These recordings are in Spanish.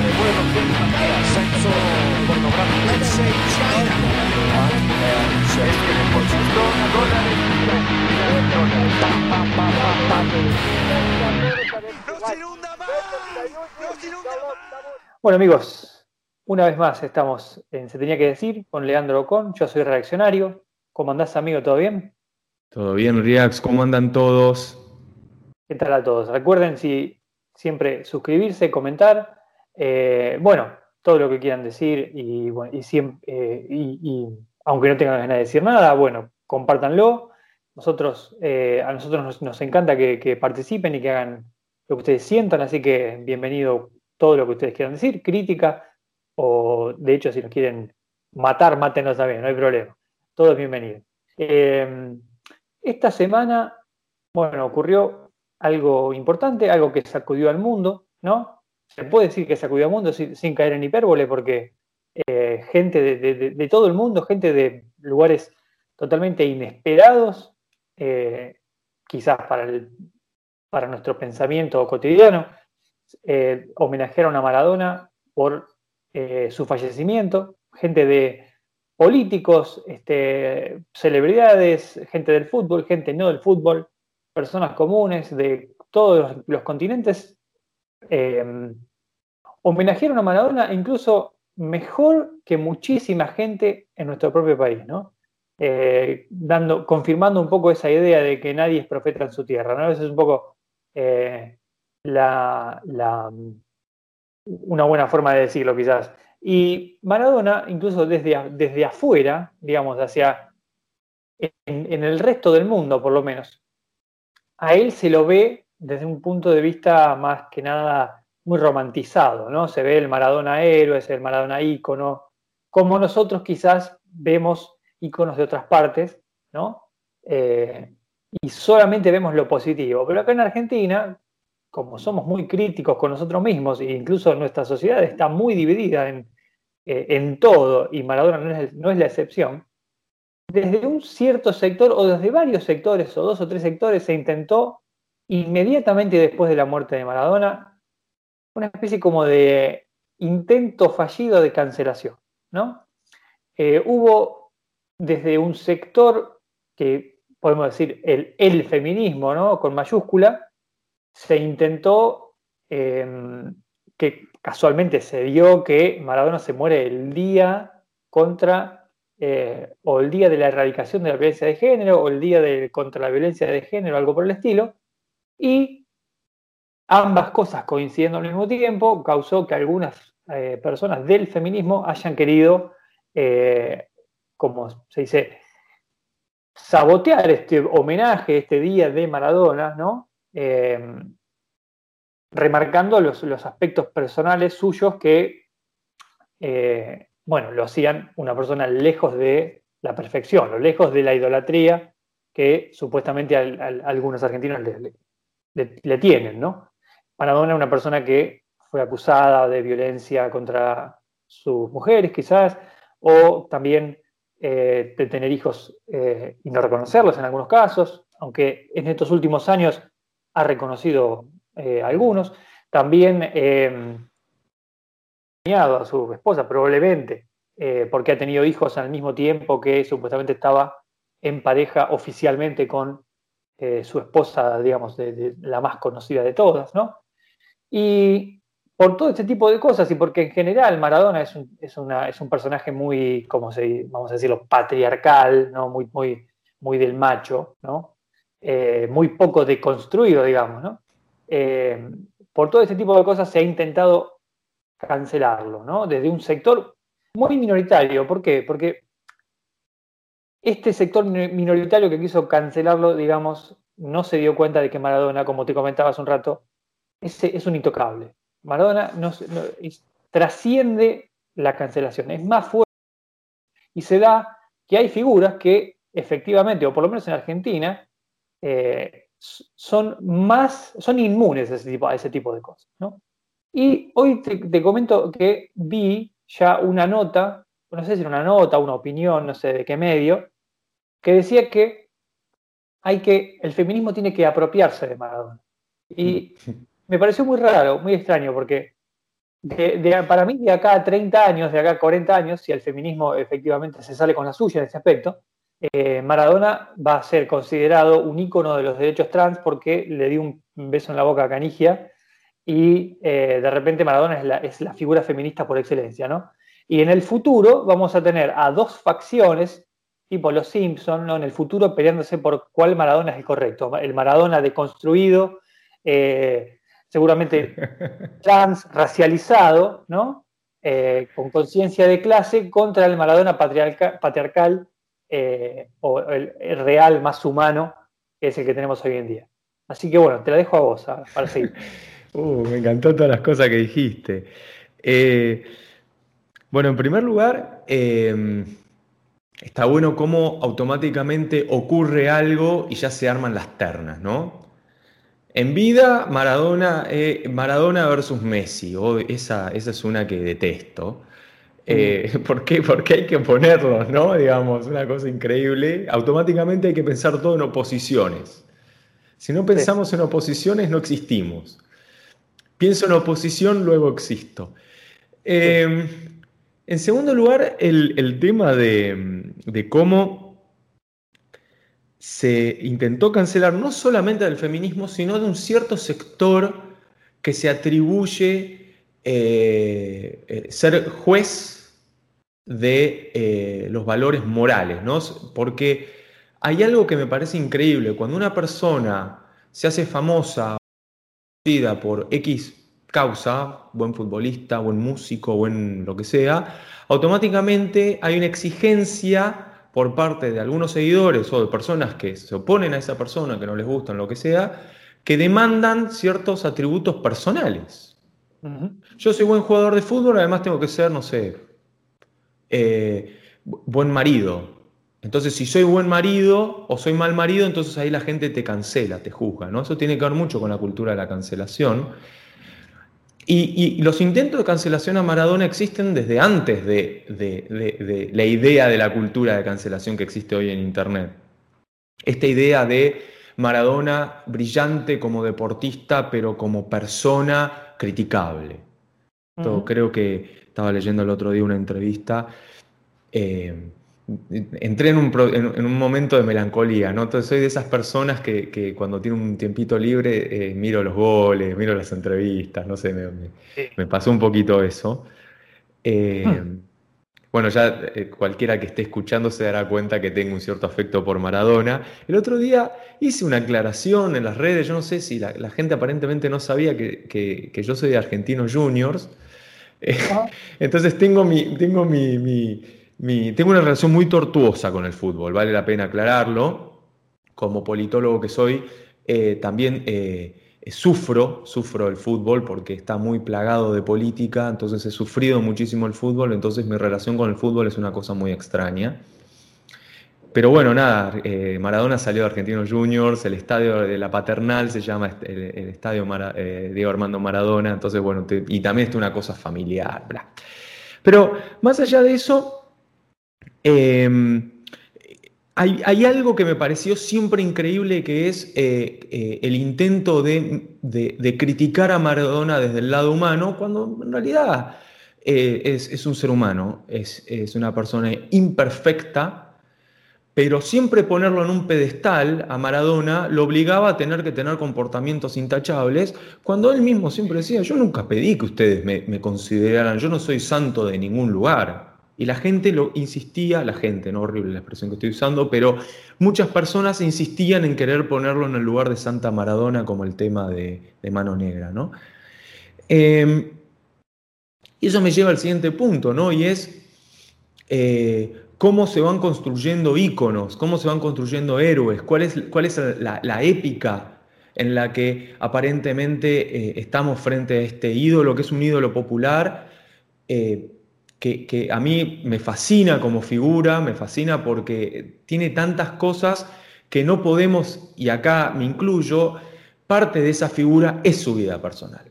de. Bueno amigos, una vez más estamos en Se tenía que decir con Leandro Ocon, yo soy reaccionario. ¿Cómo andás amigo? ¿Todo bien? Todo bien, Riax, ¿cómo andan todos? ¿Qué tal a todos? Recuerden si siempre suscribirse, comentar, eh, bueno, todo lo que quieran decir eh, y, aunque no tengan ganas de decir nada, bueno, compártanlo. Nosotros, eh, a nosotros nos, encanta que, participen y que hagan lo que ustedes sientan, así que bienvenido todo lo que ustedes quieran decir, crítica o de hecho si nos quieren matar, mátenos también, no hay problema. Todo es bienvenido. esta semana, bueno, ocurrió algo importante, algo que sacudió al mundo, ¿no? Se puede decir que sacudió al mundo sin, caer en hipérbole, porque eh, gente de, todo el mundo, gente de lugares totalmente inesperados, eh, quizás para, para nuestro pensamiento cotidiano, eh, homenajearon a Maradona por su fallecimiento, gente de políticos, este, celebridades, gente del fútbol, gente no del fútbol, personas comunes de todos los, continentes eh, homenajearon a Maradona incluso mejor que muchísima gente en nuestro propio país, ¿no? Eh, dando, confirmando un poco esa idea de que nadie es profeta en su tierra, ¿no? Esa es un poco eh, la, una buena forma de decirlo, quizás. Y Maradona, incluso desde, desde afuera, digamos, hacia en el resto del mundo, por lo menos, a él se lo ve desde un punto de vista más que nada muy romantizado, ¿no? Se ve el Maradona héroe, es el Maradona ícono, como nosotros quizás vemos íconos de otras partes, ¿no? Eh, y solamente vemos lo positivo. Pero acá en Argentina, como somos muy críticos con nosotros mismos, e incluso nuestra sociedad está muy dividida en, eh, todo, y Maradona no es la excepción, desde un cierto sector o desde varios sectores o dos o tres sectores se intentó inmediatamente después de la muerte de Maradona una especie como de intento fallido de cancelación, ¿no? Eh, hubo desde un sector que podemos decir el, el feminismo, ¿no? Con mayúscula, se intentó em, que casualmente se dio que Maradona se muere el día contra eh, o el día de la erradicación de la violencia de género, o el día de, contra la violencia de género, algo por el estilo, y ambas cosas coincidiendo al mismo tiempo causó que algunas eh, personas del feminismo hayan querido, eh, como se dice, sabotear este homenaje, este día de Maradona, ¿no? remarcando los, los, aspectos personales suyos que bueno, lo hacían una persona lejos de la perfección, lejos de la idolatría que supuestamente algunos argentinos le, tienen, ¿no? Maradona es una persona que fue acusada de violencia contra sus mujeres, quizás, o también eh, de tener hijos eh, y no reconocerlos en algunos casos, aunque en estos últimos años ha reconocido eh, algunos. También a su esposa, probablemente, porque ha tenido hijos al mismo tiempo que supuestamente estaba en pareja oficialmente con eh, su esposa, digamos, de, la más conocida de todas, ¿no? Y por todo este tipo de cosas y porque en general Maradona es un, es una, es un personaje muy, como se, vamos a decirlo, patriarcal, ¿no? Muy, muy, muy del macho, ¿no? Eh, muy poco deconstruido, digamos, ¿no? por todo este tipo de cosas se ha intentado cancelarlo, ¿no? Desde un sector muy minoritario. ¿Por qué? Porque este sector minoritario que quiso cancelarlo, digamos, no se dio cuenta de que Maradona, como te comentaba hace un rato, es, es un intocable. Maradona trasciende la cancelación, es más fuerte. Y se da que hay figuras que efectivamente, o por lo menos en Argentina, eh, son más, son inmunes a ese tipo, de cosas. Y hoy te, comento que vi ya una nota, no sé si era una nota, una opinión, no sé de qué medio, que decía que hay que, el feminismo tiene que apropiarse de Maradona. Y me pareció muy raro, muy extraño, porque para mí, de acá a 30 años, de acá a 40 años, si el feminismo efectivamente se sale con la suya en ese aspecto, eh, Maradona va a ser considerado un ícono de los derechos trans porque le dio un beso en la boca a Canigia y eh, de repente Maradona es la, es la, figura feminista por excelencia, ¿no? Y en el futuro vamos a tener a dos facciones, tipo los Simpson, ¿no? En el futuro peleándose por cuál Maradona es el correcto. El Maradona deconstruido, eh, seguramente trans, racializado, ¿no? con conciencia de clase contra el Maradona patriarcal eh, o el, real más humano que es el que tenemos hoy en día. Así que bueno, te la dejo a vos para seguir. uh, me encantó todas las cosas que dijiste. Eh, bueno, en primer lugar, eh, está bueno cómo automáticamente ocurre algo y ya se arman las ternas, ¿no? En vida, Maradona, Maradona versus Messi, esa, esa es una que detesto. Eh, ¿por, qué? Porque hay que ponerlos, ¿no? Digamos, una cosa increíble. Automáticamente hay que pensar todo en oposiciones. Si no pensamos en oposiciones, no existimos. Pienso en oposición, luego existo. Em, en segundo lugar, el, tema de, de, cómo se intentó cancelar no solamente del feminismo, sino de un cierto sector que se atribuye eh, eh, ser juez de eh, los valores morales, ¿no? Porque hay algo que me parece increíble, cuando una persona se hace famosa por X causa, buen futbolista, buen músico, buen lo que sea, automáticamente hay una exigencia por parte de algunos seguidores o de personas que se oponen a esa persona, que no les gustan, lo que sea, que demandan ciertos atributos personales. Yo soy buen jugador de fútbol, además tengo que ser, no sé, eh, buen marido. Entonces, si soy buen marido o soy mal marido, entonces ahí la gente te cancela, te juzga, ¿no? Eso tiene que ver mucho con la cultura de la cancelación. Y, los intentos de cancelación a Maradona existen desde antes de, la idea de la cultura de cancelación que existe hoy en Internet. Esta idea de Maradona brillante como deportista, pero como persona criticable. Creo que estaba leyendo el otro día una entrevista. Eh, entré en un, momento de melancolía, ¿no? Entonces soy de esas personas que, cuando tiene un tiempito libre eh, miro los goles, miro las entrevistas, no sé, me, pasó un poquito eso. Eh, hmm. Bueno, ya eh, cualquiera que esté escuchando se dará cuenta que tengo un cierto afecto por Maradona. El otro día hice una aclaración en las redes, yo no sé si la, gente aparentemente no sabía que, yo soy de Argentinos Juniors. Entonces tengo, mi, tengo, mi, tengo una relación muy tortuosa con el fútbol, vale la pena aclararlo. Como politólogo que soy, eh, también eh, sufro, sufro el fútbol porque está muy plagado de política, entonces he sufrido muchísimo el fútbol, entonces mi relación con el fútbol es una cosa muy extraña. Pero bueno, nada, eh, Maradona salió de Argentinos Juniors, el estadio de la Paternal se llama el, estadio eh, Diego Armando Maradona, entonces bueno, y también es una cosa familiar. Pero más allá de eso, em, hay, algo que me pareció siempre increíble que es eh, eh, el intento de, criticar a Maradona desde el lado humano, cuando en realidad eh, es, un ser humano, es, una persona imperfecta, pero siempre ponerlo en un pedestal a Maradona lo obligaba a tener que tener comportamientos intachables, cuando él mismo siempre decía, yo nunca pedí que ustedes me, me consideraran, yo no soy santo de ningún lugar. Y la gente lo insistía, la gente, no horrible la expresión que estoy usando, pero muchas personas insistían en querer ponerlo en el lugar de Santa Maradona como el tema de, Mano Negra, ¿no? Em, y eso me lleva al siguiente punto, ¿no? Y es eh, cómo se van construyendo íconos, cómo se van construyendo héroes, cuál es, cuál es la, épica en la que aparentemente eh, estamos frente a este ídolo, que es un ídolo popular. Eh, que, a mí me fascina como figura, me fascina porque tiene tantas cosas que no podemos, y acá me incluyo, parte de esa figura es su vida personal.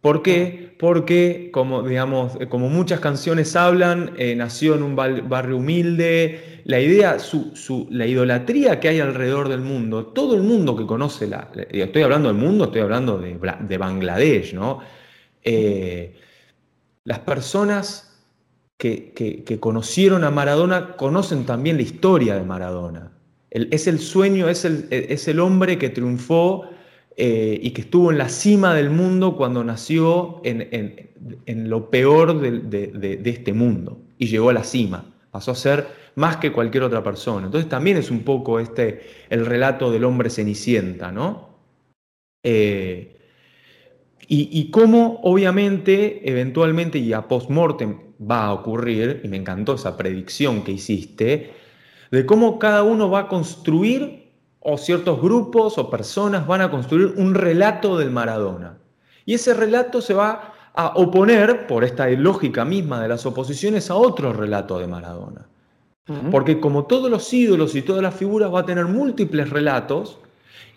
¿Por qué? Porque, como, digamos, como muchas canciones hablan, eh, nació en un barrio humilde, la idea, su, la idolatría que hay alrededor del mundo, todo el mundo que conoce, la, estoy hablando del mundo, estoy hablando de, de Bangladesh, ¿no? eh, las personas que, conocieron a Maradona conocen también la historia de Maradona. es el sueño, es el, es el, hombre que triunfó eh, y que estuvo en la cima del mundo cuando nació en, lo peor de, este mundo y llegó a la cima. Pasó a ser más que cualquier otra persona. Entonces también es un poco este, el relato del hombre cenicienta, ¿no? Eh, y, cómo obviamente, eventualmente y a post-mortem va a ocurrir, y me encantó esa predicción que hiciste, de cómo cada uno va a construir, o ciertos grupos o personas van a construir un relato del Maradona. Y ese relato se va a oponer, por esta lógica misma de las oposiciones, a otro relato de Maradona. Porque como todos los ídolos y todas las figuras va a tener múltiples relatos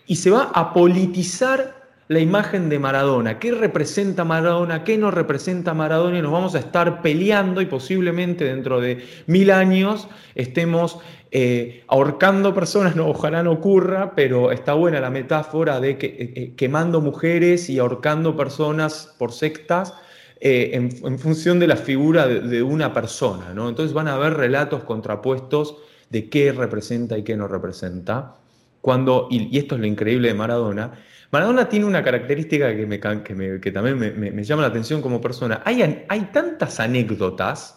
y se va a politizar la imagen de Maradona, qué representa Maradona, qué no representa Maradona y nos vamos a estar peleando y posiblemente dentro de mil años estemos eh, ahorcando personas, no, ojalá no ocurra, pero está buena la metáfora de que, eh, eh, quemando mujeres y ahorcando personas por sectas. en, función de la figura de, una persona, ¿no? Entonces van a haber relatos contrapuestos de qué representa y qué no representa. Cuando, y esto es lo increíble de Maradona, Maradona tiene una característica que, me, que, también me, llama la atención como persona. Hay, hay tantas anécdotas.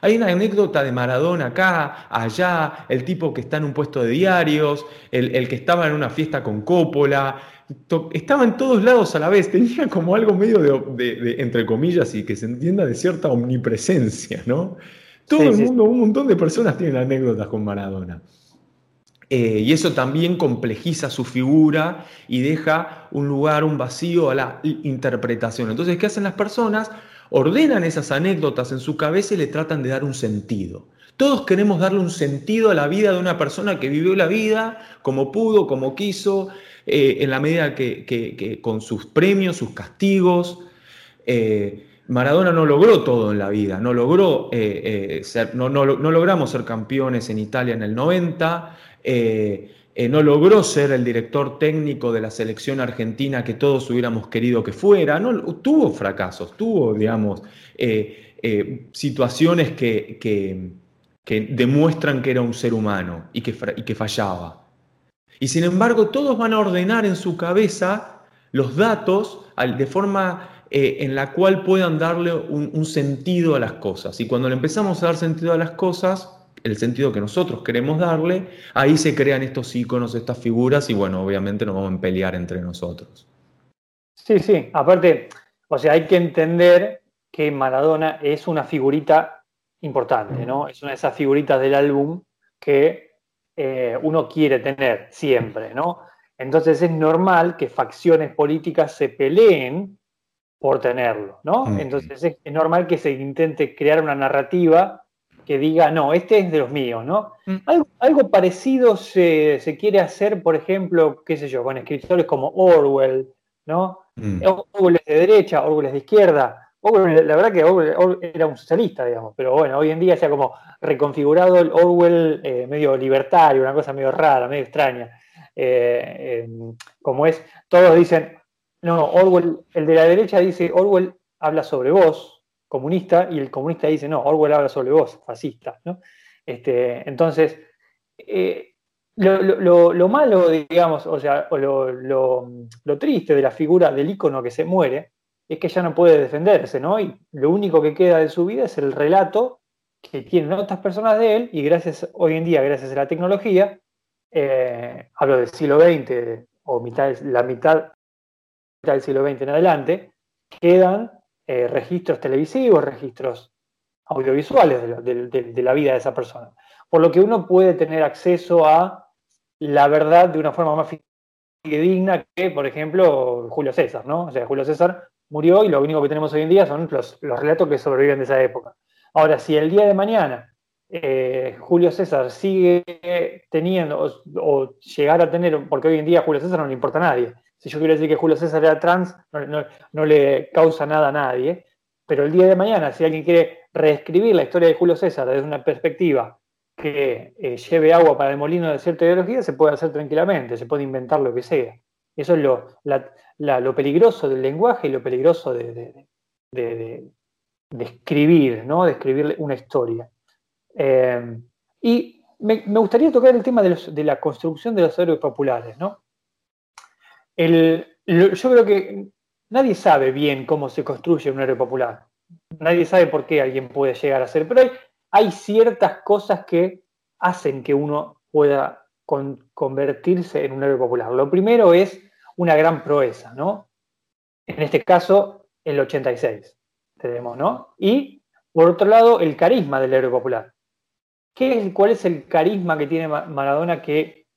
Hay una anécdota de Maradona acá, allá, el tipo que está en un puesto de diarios, el, que estaba en una fiesta con Coppola, estaba en todos lados a la vez, tenía como algo medio de, entre comillas, y que se entienda de cierta omnipresencia, ¿no? Todo el mundo, un montón de personas tienen anécdotas con Maradona. Eh, y eso también complejiza su figura y deja un lugar, un vacío a la interpretación. Entonces, ¿qué hacen las personas? Ordenan esas anécdotas en su cabeza y le tratan de dar un sentido. Todos queremos darle un sentido a la vida de una persona que vivió la vida como pudo, como quiso, eh, en la medida que, con sus premios, sus castigos. Eh, Maradona no logró todo en la vida, no logró ser, no, no, logramos ser campeones en Italia en el 90, eh, eh, no logró ser el director técnico de la selección argentina que todos hubiéramos querido que fuera, no, tuvo fracasos, tuvo, digamos, eh, situaciones que, demuestran que era un ser humano y que, y que fallaba. Y sin embargo, todos van a ordenar en su cabeza los datos de forma en la cual puedan darle un, sentido a las cosas. Y cuando le empezamos a dar sentido a las cosas, el sentido que nosotros queremos darle, ahí se crean estos iconos, estas figuras y bueno, obviamente nos vamos a pelear entre nosotros. Sí, sí, aparte, o sea, hay que entender que Maradona es una figurita importante, ¿no? Es una de esas figuritas del álbum que eh, uno quiere tener siempre, ¿no? Entonces es normal que facciones políticas se peleen por tenerlo, ¿no? Entonces es normal que se intente crear una narrativa que diga, no, este es de los míos, ¿no? Mm. Algo, parecido se, quiere hacer, por ejemplo, qué sé yo, con escritores como Orwell, ¿no? Mm. Orwell es de derecha, Orwell es de izquierda. Orwell, la verdad que Orwell, era un socialista, digamos, pero bueno, hoy en día se ha como reconfigurado el Orwell eh, medio libertario, una cosa medio rara, medio extraña. Eh, como es, todos dicen, no, Orwell, el de la derecha dice, Orwell habla sobre vos, comunista y el comunista dice, no, Orwell habla sobre vos, fascista. ¿no? Este, entonces, eh, lo, malo, digamos, o sea, lo, triste de la figura del ícono que se muere es que ya no puede defenderse, ¿no? Y lo único que queda de su vida es el relato que tienen otras personas de él y gracias, hoy en día, gracias a la tecnología, eh, hablo del siglo XX o mitad, la mitad del siglo XX en adelante, quedan eh, registros televisivos, registros audiovisuales de, la vida de esa persona. Por lo que uno puede tener acceso a la verdad de una forma más digna que, por ejemplo, Julio César, ¿no? O sea, Julio César murió y lo único que tenemos hoy en día son los, relatos que sobreviven de esa época. Ahora, si el día de mañana eh, Julio César sigue teniendo o, o, llegar a tener, porque hoy en día Julio César no le importa a nadie, si yo quiero decir que Julio César era trans, no, le causa nada a nadie. Pero el día de mañana, si alguien quiere reescribir la historia de Julio César desde una perspectiva que eh, lleve agua para el molino de cierta ideología, se puede hacer tranquilamente, se puede inventar lo que sea. Eso es lo, peligroso del lenguaje y lo peligroso de, escribir, ¿no? De escribir una historia. Eh, y me, gustaría tocar el tema de, la construcción de los héroes populares, ¿no? Yo creo que nadie sabe bien cómo se construye un héroe popular. Nadie sabe por qué alguien puede llegar a ser, pero hay ciertas cosas que hacen que uno pueda convertirse en un héroe popular. Lo primero es una gran proeza, ¿no? En este caso, el 86, tenemos, ¿no? Y, por otro lado, el carisma del héroe popular. ¿Qué es, ¿Cuál es el carisma que tiene Maradona que,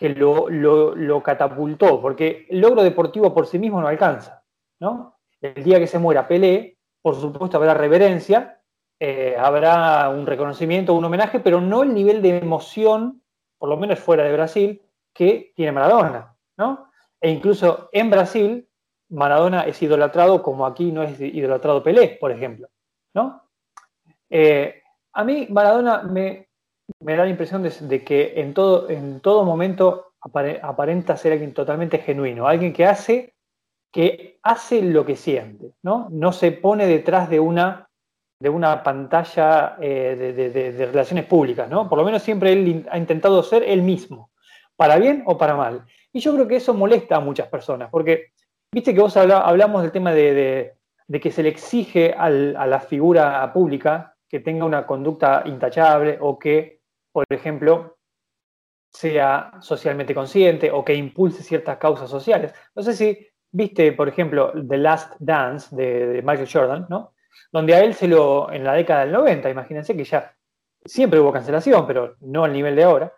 lo, catapultó? Porque el logro deportivo por sí mismo no alcanza, ¿no? El día que se muera Pelé, por supuesto habrá reverencia, eh, habrá un reconocimiento, un homenaje, pero no el nivel de emoción por lo menos fuera de Brasil, que tiene Maradona, ¿no? E incluso en Brasil, Maradona es idolatrado como aquí no es idolatrado Pelé, por ejemplo, ¿no? Eh, a mí Maradona me, da la impresión de, que en todo, en todo momento aparenta ser alguien totalmente genuino, alguien que hace, que hace lo que siente, ¿no? No se pone detrás de una de una pantalla eh, de, relaciones públicas, ¿no? Por lo menos siempre él ha intentado ser él mismo, para bien o para mal. Y yo creo que eso molesta a muchas personas, porque viste que vos hablamos del tema de, que se le exige a la figura pública que tenga una conducta intachable o que, por ejemplo, sea socialmente consciente o que impulse ciertas causas sociales. No sé si viste, por ejemplo, The Last Dance de Michael Jordan, ¿no? donde a él se lo, en la década del 90, imagínense que ya siempre hubo cancelación, pero no al nivel de ahora,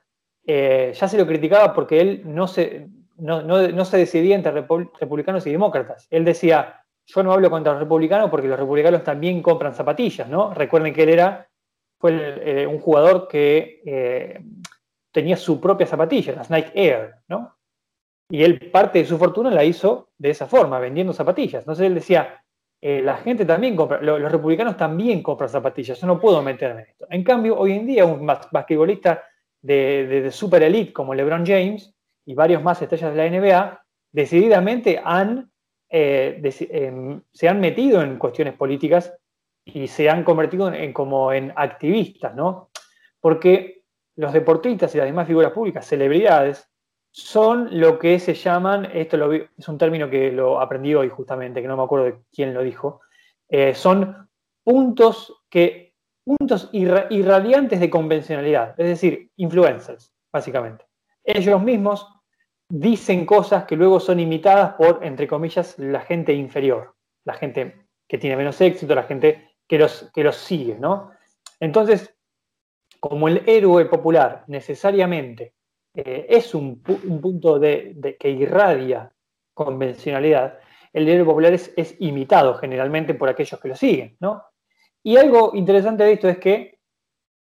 eh, ya se lo criticaba porque él no se, no, se decidía entre republicanos y demócratas. Él decía, yo no hablo contra los republicanos porque los republicanos también compran zapatillas, ¿no? Recuerden que él era, fue eh, un jugador que eh, tenía su propia zapatilla, las Nike Air, ¿no? Y él parte de su fortuna la hizo de esa forma, vendiendo zapatillas. Entonces él decía, eh, la gente también compra, los, republicanos también compran zapatillas, yo no puedo meterme en esto. En cambio, hoy en día un basquetbolista de, super elite como LeBron James y varios más estrellas de la NBA decididamente han, eh, em, se han metido en cuestiones políticas y se han convertido en, como en activistas, ¿no? Porque los deportistas y las demás figuras públicas, celebridades, son lo que se llaman, esto es un término que lo aprendí hoy justamente, que no me acuerdo de quién lo dijo, eh, son puntos que puntos irradiantes de convencionalidad, es decir, influencers, básicamente. Ellos mismos dicen cosas que luego son imitadas por, entre comillas, la gente inferior, la gente que tiene menos éxito, la gente que los, que los sigue, ¿no? Entonces, como el héroe popular necesariamente eh, es un, punto de, que irradia convencionalidad, el dinero popular es, imitado generalmente por aquellos que lo siguen, ¿no? Y algo interesante de esto es que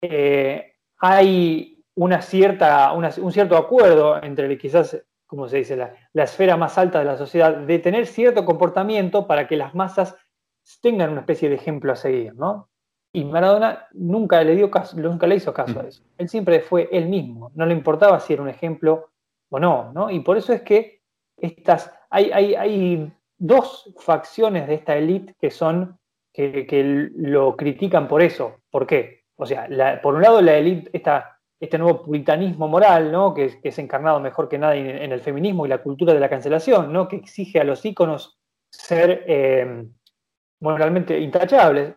eh, hay una cierta, un cierto acuerdo entre quizás, como se dice, la, esfera más alta de la sociedad de tener cierto comportamiento para que las masas tengan una especie de ejemplo a seguir, ¿no? Y Maradona nunca le dio caso, nunca le hizo caso a eso. Él siempre fue él mismo, no le importaba si era un ejemplo o no, ¿no? Y por eso es que estas, hay, hay, dos facciones de esta élite que son, que, lo critican por eso. ¿Por qué? O sea, por un lado la élite, este nuevo puritanismo moral, ¿no? Que, es encarnado mejor que nada en, el feminismo y la cultura de la cancelación, ¿no? Que exige a los íconos ser eh, moralmente intachables.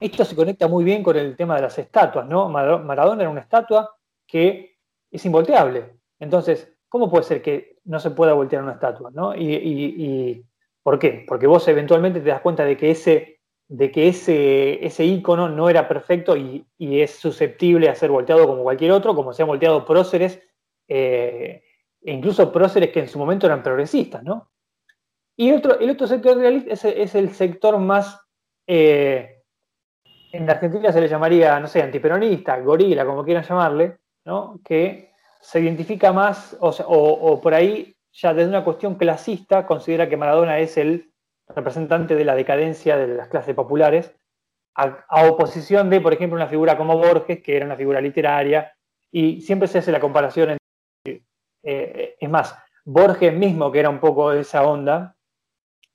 Esto se conecta muy bien con el tema de las estatuas, ¿no? Maradona era una estatua que es involteable. Entonces, ¿cómo puede ser que no se pueda voltear una estatua? ¿no? Y, ¿Por qué? Porque vos eventualmente te das cuenta de que ese, de que ese, ese ícono no era perfecto y, es susceptible a ser volteado como cualquier otro, como se han volteado próceres, eh, e incluso próceres que en su momento eran progresistas, ¿no? Y otro, el otro sector realista es, el sector más... Eh, en Argentina se le llamaría, no sé, antiperonista, gorila, como quieran llamarle, ¿no? que se identifica más, o, por ahí, ya desde una cuestión clasista, considera que Maradona es el representante de la decadencia de las clases populares, a, oposición de, por ejemplo, una figura como Borges, que era una figura literaria, y siempre se hace la comparación entre... Eh, es más, Borges mismo, que era un poco de esa onda,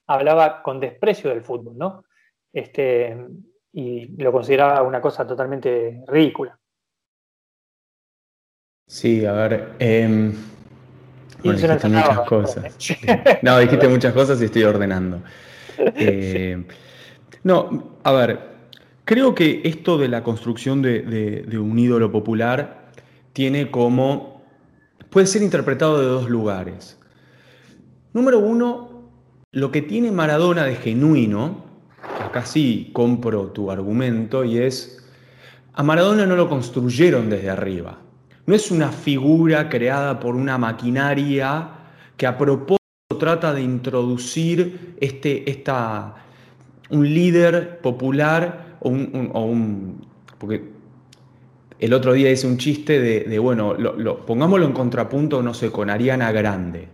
hablaba con desprecio del fútbol, ¿no? Este, y lo consideraba una cosa totalmente ridícula. Sí, a ver. Eh, dijiste muchas cosas. no, dijiste muchas cosas y estoy ordenando. Eh, no, a ver, creo que esto de la construcción de, un ídolo popular tiene como. puede ser interpretado de dos lugares. Número uno, lo que tiene Maradona de genuino, acá sí compro tu argumento, y es. A Maradona no lo construyeron desde arriba. No es una figura creada por una maquinaria que a propósito trata de introducir este, esta, un líder popular o un, porque el otro día hice un chiste de, bueno, lo, pongámoslo en contrapunto, no sé, con Ariana Grande,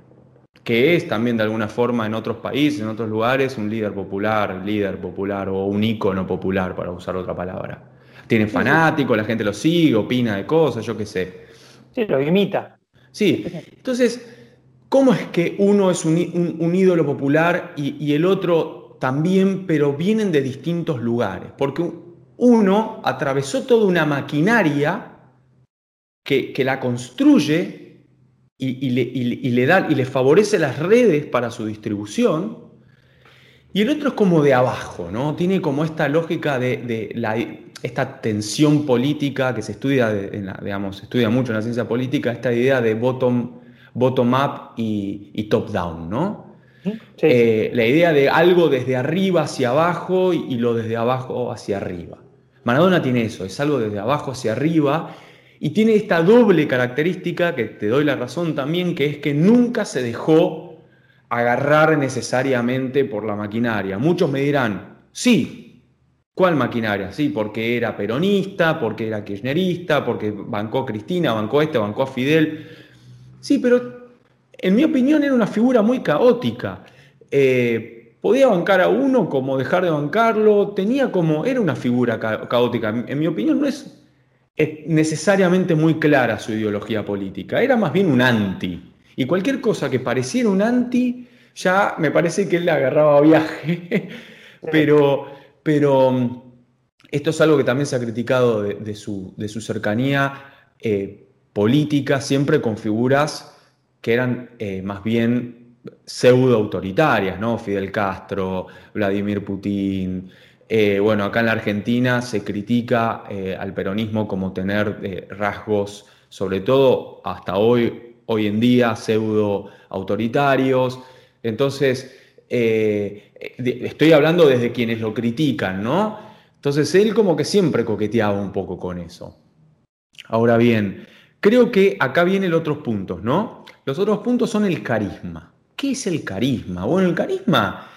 que es también de alguna forma en otros países, en otros lugares, un líder popular, líder popular o un ícono popular, para usar otra palabra. Tiene fanáticos, la gente lo sigue, opina de cosas, yo qué sé. Sí, lo imita. Sí, entonces, ¿cómo es que uno es un, ídolo popular y, el otro también, pero vienen de distintos lugares? Porque uno atravesó toda una maquinaria que, la construye y, le, da, y le favorece las redes para su distribución. Y el otro es como de abajo, ¿no? Tiene como esta lógica de la, esta tensión política que se estudia, digamos, estudia mucho en la ciencia política, esta idea de bottom, bottom up y, top down, ¿no? Eh, la idea de algo desde arriba hacia abajo y, lo desde abajo hacia arriba. Maradona tiene eso, es algo desde abajo hacia arriba y tiene esta doble característica que te doy la razón también, que es que nunca se dejó agarrar necesariamente por la maquinaria. Muchos me dirán, sí, ¿Cuál maquinaria? Sí, porque era peronista, porque era kirchnerista, porque bancó a Cristina, bancó a este, bancó a Fidel. Sí, pero en mi opinión era una figura muy caótica. Eh, podía bancar a uno como dejar de bancarlo, tenía como, era una figura caótica. En mi opinión no es necesariamente muy clara su ideología política, era más bien un anti. Y cualquier cosa que pareciera un anti, ya me parece que él le agarraba viaje. pero pero mm, esto es algo que también se ha criticado de, su, cercanía eh, política, siempre con figuras que eran eh, más bien pseudo autoritarias, ¿no? Fidel Castro, Vladimir Putin. Eh, bueno, acá en la Argentina se critica al peronismo como tener rasgos, sobre todo hasta hoy, hoy en día, pseudo autoritarios. Entonces, estoy hablando desde quienes lo critican, ¿no? Entonces él como que siempre coqueteaba un poco con eso. Ahora bien, creo que acá vienen los otros puntos, ¿no? Los otros puntos son el carisma. ¿Qué es el carisma? Bueno, el carisma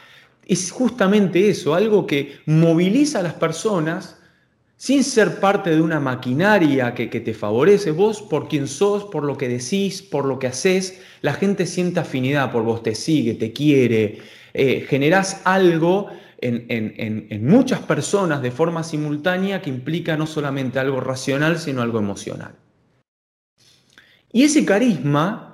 es justamente eso, algo que moviliza a las personas sin ser parte de una maquinaria que, que, te favorece. Vos, por quien sos, por lo que decís, por lo que haces, la gente siente afinidad por vos, te sigue, te quiere, eh, generás algo en, muchas personas de forma simultánea que implica no solamente algo racional, sino algo emocional. Y ese carisma,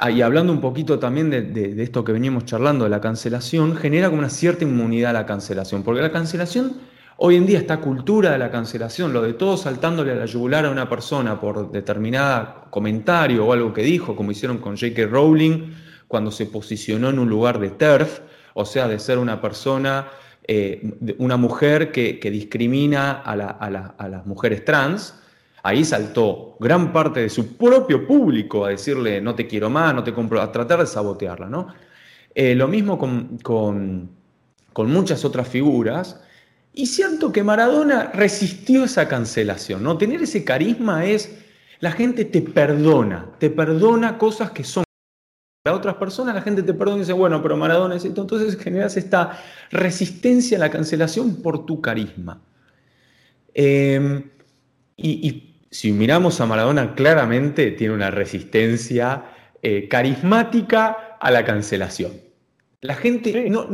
ah, y hablando un poquito también de, esto que veníamos charlando de la cancelación, genera como una cierta inmunidad a la cancelación, porque la cancelación, hoy en día esta cultura de la cancelación, lo de todo saltándole a la yugular a una persona por determinado comentario o algo que dijo, como hicieron con J.K. Rowling cuando se posicionó en un lugar de TERF, o sea, de ser una persona, eh, una mujer que, discrimina a, las mujeres trans, ahí saltó gran parte de su propio público a decirle no te quiero más, no te compro, a tratar de sabotearla, ¿no? Eh, lo mismo con, muchas otras figuras. Y cierto que Maradona resistió esa cancelación, ¿no? Tener ese carisma es, la gente te perdona, te perdona cosas que son para otras personas la gente te perdona y dice, bueno, pero Maradona es esto. Entonces generas esta resistencia a la cancelación por tu carisma. Em, y, si miramos a Maradona, claramente tiene una resistencia eh, carismática a la cancelación. La gente no,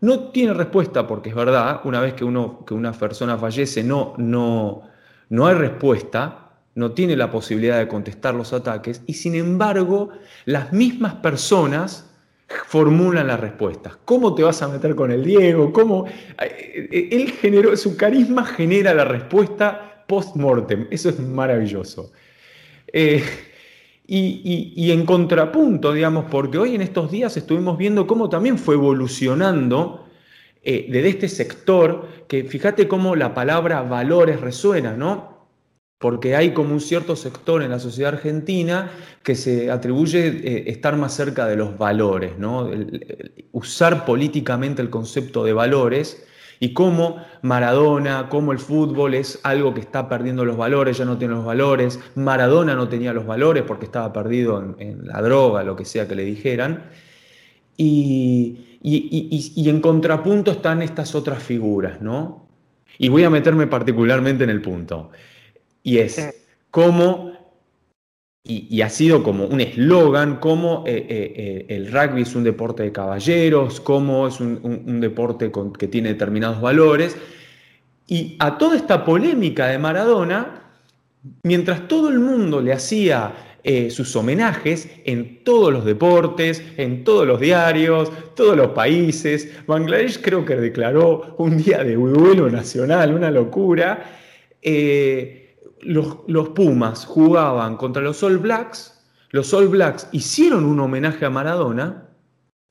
no, tiene respuesta porque es verdad, una vez que, uno, que una persona fallece no, no, no hay respuesta, no tiene la posibilidad de contestar los ataques y sin embargo las mismas personas formulan las respuestas. ¿Cómo te vas a meter con el Diego? ¿Cómo? Eh, él generó, su carisma genera la respuesta post-mortem. Eso es maravilloso. Eh, y, en contrapunto, digamos, porque hoy en estos días estuvimos viendo cómo también fue evolucionando eh, desde este sector, que fíjate cómo la palabra valores resuena, ¿no? porque hay como un cierto sector en la sociedad argentina que se atribuye eh, estar más cerca de los valores, ¿no? usar políticamente el concepto de valores y cómo Maradona, cómo el fútbol es algo que está perdiendo los valores, ya no tiene los valores, Maradona no tenía los valores porque estaba perdido en, la droga, lo que sea que le dijeran, y, y en contrapunto están estas otras figuras, ¿no? Y voy a meterme particularmente en el punto. Y es cómo, y, ha sido como un eslogan, cómo eh, eh, eh, el rugby es un deporte de caballeros, cómo es un, deporte que tiene determinados valores. Y a toda esta polémica de Maradona, mientras todo el mundo le hacía sus homenajes en todos los deportes, en todos los diarios, todos los países. Bangladesh creo que declaró un día de duelo nacional, una locura los, Pumas jugaban contra los All Blacks, los All Blacks hicieron un homenaje a Maradona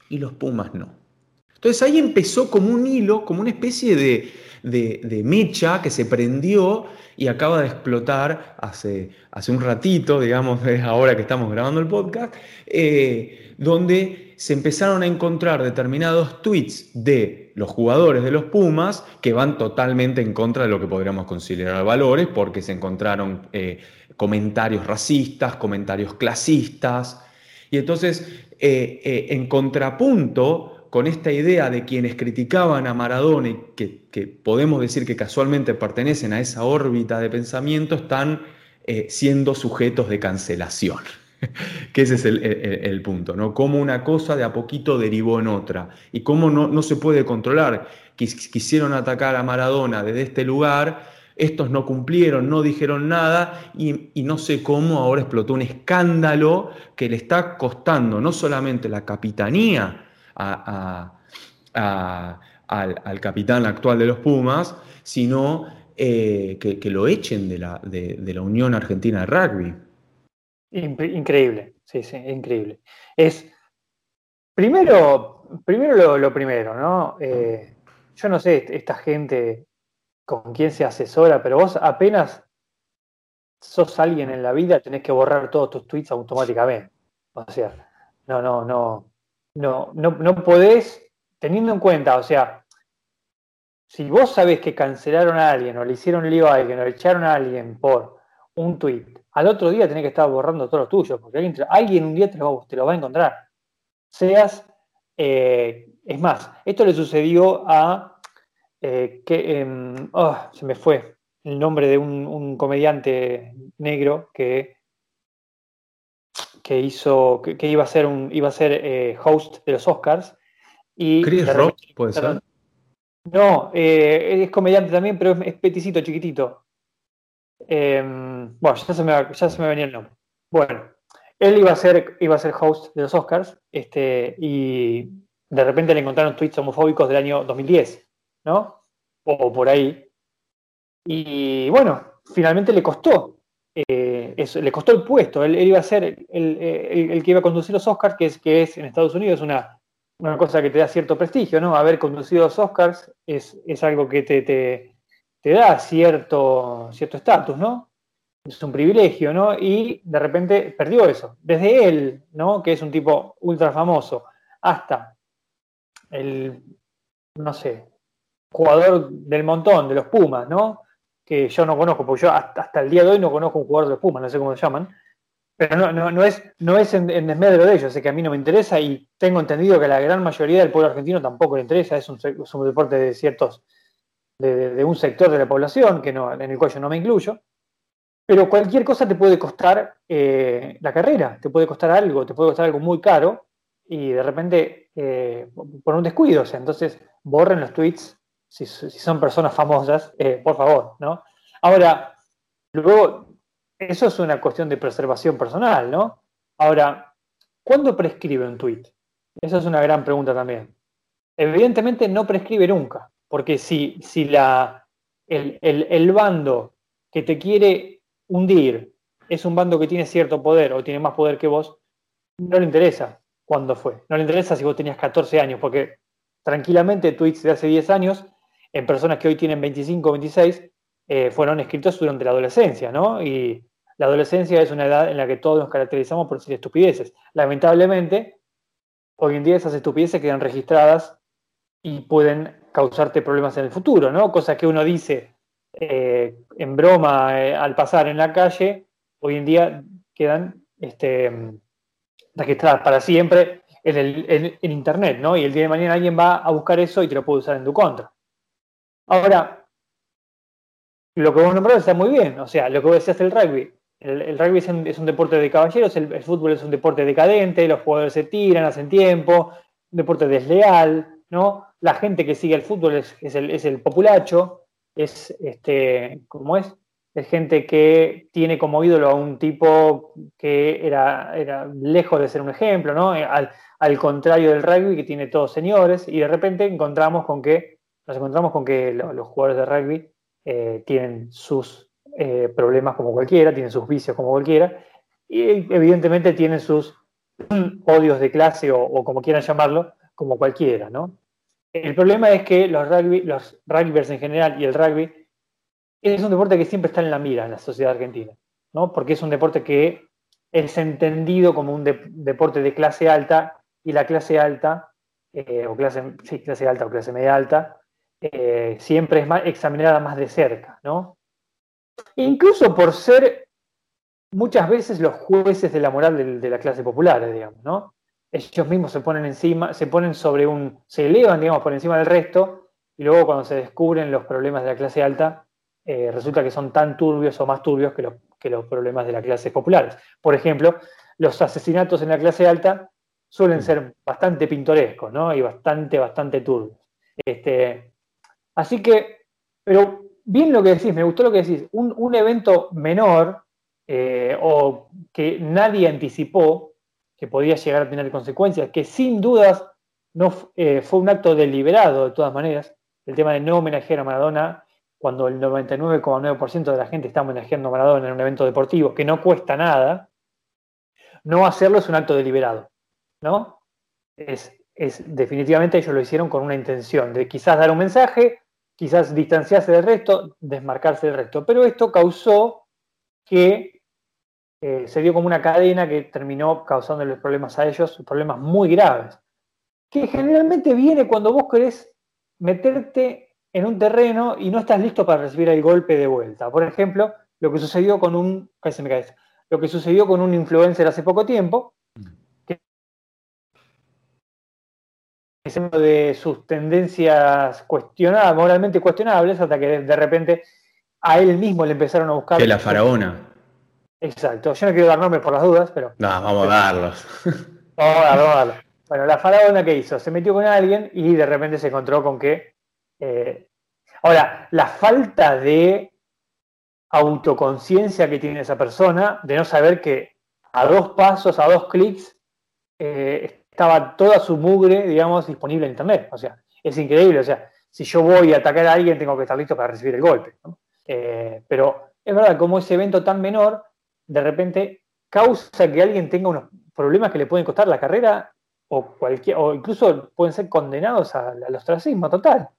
y los Pumas no. Entonces ahí empezó como un hilo, como una especie de, mecha que se prendió y acaba de explotar hace, hace un ratito, digamos, ahora que estamos grabando el podcast, eh, donde se empezaron a encontrar determinados tweets de los jugadores de los Pumas que van totalmente en contra de lo que podríamos considerar valores, porque se encontraron eh, comentarios racistas, comentarios clasistas, y entonces eh, eh, en contrapunto con esta idea de quienes criticaban a Maradona y que, que, podemos decir que casualmente pertenecen a esa órbita de pensamiento, están siendo sujetos de cancelación. que ese es el, punto, ¿no? Cómo una cosa de a poquito derivó en otra y cómo no, se puede controlar. quisieron atacar a Maradona desde este lugar, estos no cumplieron, no dijeron nada y, no sé cómo ahora explotó un escándalo que le está costando no solamente la capitanía al, capitán actual de los Pumas, sino eh, que, lo echen de la, de la Unión Argentina de Rugby. Increíble, sí, sí, increíble. Es, primero, primero lo, primero, ¿no? Eh, yo no sé, esta gente con quién se asesora, pero vos apenas sos alguien en la vida, tenés que borrar todos tus tweets automáticamente. O sea, no, no, no, no, no, no podés, teniendo en cuenta, o sea, si vos sabés que cancelaron a alguien o le hicieron lío a alguien o le echaron a alguien por un tweet al otro día tenés que estar borrando todos los tuyos, porque alguien, un día te lo, va a encontrar. Seas, eh, es más, esto le sucedió a, eh, que, oh, se me fue el nombre de un, comediante negro que, que hizo, que, iba a ser, un, iba a ser eh, host de los Oscars. Y Chris Rock, puede ser. No, es comediante también, pero es peticito, chiquitito. Em, bueno, ya se, me, venía el nombre. Bueno, él iba a ser, iba a ser host de los Oscars este, y de repente le encontraron tweets homofóbicos del año 2010, ¿no? O por ahí. Y bueno, finalmente le costó. Eh, le costó el puesto. Él, iba a ser el, que iba a conducir los Oscars, que es, que es en Estados Unidos una, una cosa que te da cierto prestigio, ¿no? Haber conducido los Oscars es, es algo que te, te, te da cierto estatus, ¿no? Es un privilegio, ¿no? Y de repente perdió eso. Desde él, ¿no? Que es un tipo ultra famoso, hasta el, no sé, jugador del montón, de los Pumas, ¿no? Que yo no conozco, porque yo hasta, el día de hoy no conozco un jugador de los Pumas, no sé cómo se llaman. Pero no, no, es, no es en, desmedro de ellos, sé que a mí no me interesa y tengo entendido que la gran mayoría del pueblo argentino tampoco le interesa, es un deporte de ciertos de, un sector de la población, que no, en el cual yo no me incluyo, pero cualquier cosa te puede costar eh, la carrera, te puede costar algo, te puede costar algo muy caro y de repente eh, por un descuido, o sea, entonces borren los tweets si, son personas famosas, eh, por favor, ¿no? Ahora, luego eso es una cuestión de preservación personal, ¿no? Ahora, ¿cuándo prescribe un tweet? Esa es una gran pregunta también. Evidentemente no prescribe nunca, porque si, si la, el, el bando que te quiere hundir es un bando que tiene cierto poder o tiene más poder que vos, no le interesa cuándo fue. No le interesa si vos tenías 14 años, porque tranquilamente tweets de hace 10 años, en personas que hoy tienen 25 o 26, eh, fueron escritos durante la adolescencia, ¿no? Y la adolescencia es una edad en la que todos nos caracterizamos por decir estupideces. Lamentablemente, hoy en día esas estupideces quedan registradas y pueden causarte problemas en el futuro, ¿no? Cosas que uno dice eh, en broma eh, al pasar en la calle, hoy en día quedan este, registradas para siempre en, el, Internet, ¿no? Y el día de mañana alguien va a buscar eso y te lo puede usar en tu contra. Ahora, lo que vos nombraste está muy bien, o sea, lo que vos decías del rugby. El, rugby es un, deporte de caballeros, el, fútbol es un deporte decadente, los jugadores se tiran, hacen tiempo, un deporte desleal, ¿no? La gente que sigue el fútbol es, el, populacho, es, este, ¿cómo es? es gente que tiene como ídolo a un tipo que era, era lejos de ser un ejemplo, ¿no? Eh, al, contrario del rugby, que tiene todos señores, y de repente encontramos con que, nos encontramos con que los jugadores de rugby eh, tienen sus eh, problemas como cualquiera, tienen sus vicios como cualquiera, y evidentemente tienen sus odios de clase o, como quieran llamarlo, como cualquiera, ¿no? El problema es que los, rugby, los rugbyers en general y el rugby es un deporte que siempre está en la mira en la sociedad argentina, ¿no? Porque es un deporte que es entendido como un deporte de clase alta y la clase alta, eh, o clase, clase alta o clase media alta, eh, siempre es examinada más de cerca, ¿no? Incluso por ser muchas veces los jueces de la moral de, de la clase popular, digamos, ¿no? Ellos mismos se ponen encima, se ponen sobre un, se elevan, digamos, por encima del resto, y luego cuando se descubren los problemas de la clase alta, eh, resulta que son tan turbios o más turbios que, que los problemas de las clases populares. Por ejemplo, los asesinatos en la clase alta suelen mm. ser bastante pintorescos, ¿no? Y bastante, bastante turbios. Este, así que, pero bien lo que decís, me gustó lo que decís, un, evento menor eh, o que nadie anticipó que podía llegar a tener consecuencias, que sin dudas no eh, fue un acto deliberado de todas maneras, el tema de no homenajear a Maradona cuando el 99,9% de la gente está homenajeando a Maradona en un evento deportivo que no cuesta nada, no hacerlo es un acto deliberado, ¿no? Es, definitivamente ellos lo hicieron con una intención de quizás dar un mensaje, quizás distanciarse del resto, desmarcarse del resto, pero esto causó que eh, se dio como una cadena que terminó causándoles problemas a ellos, problemas muy graves, que generalmente viene cuando vos querés meterte en un terreno y no estás listo para recibir el golpe de vuelta. Por ejemplo, lo que sucedió con un. Se me Lo que sucedió con un influencer hace poco tiempo, que de sus tendencias cuestionadas, moralmente cuestionables, hasta que de repente a él mismo le empezaron a buscar. Que la faraona. Exacto. Yo no quiero dar nombres por las dudas, pero. No, vamos a darlos. Vamos a darlos, vamos a darlos. Bueno, la faraona que hizo, se metió con alguien y de repente se encontró con que eh, ahora, la falta de autoconciencia que tiene esa persona, de no saber que a dos pasos, a dos clics, eh, estaba toda su mugre, digamos, disponible en Internet. O sea, es increíble. O sea, si yo voy a atacar a alguien, tengo que estar listo para recibir el golpe. Eh, pero es verdad, como ese evento tan menor, de repente causa que alguien tenga unos problemas que le pueden costar la carrera o, cualquier, o incluso pueden ser condenados al ostracismo total.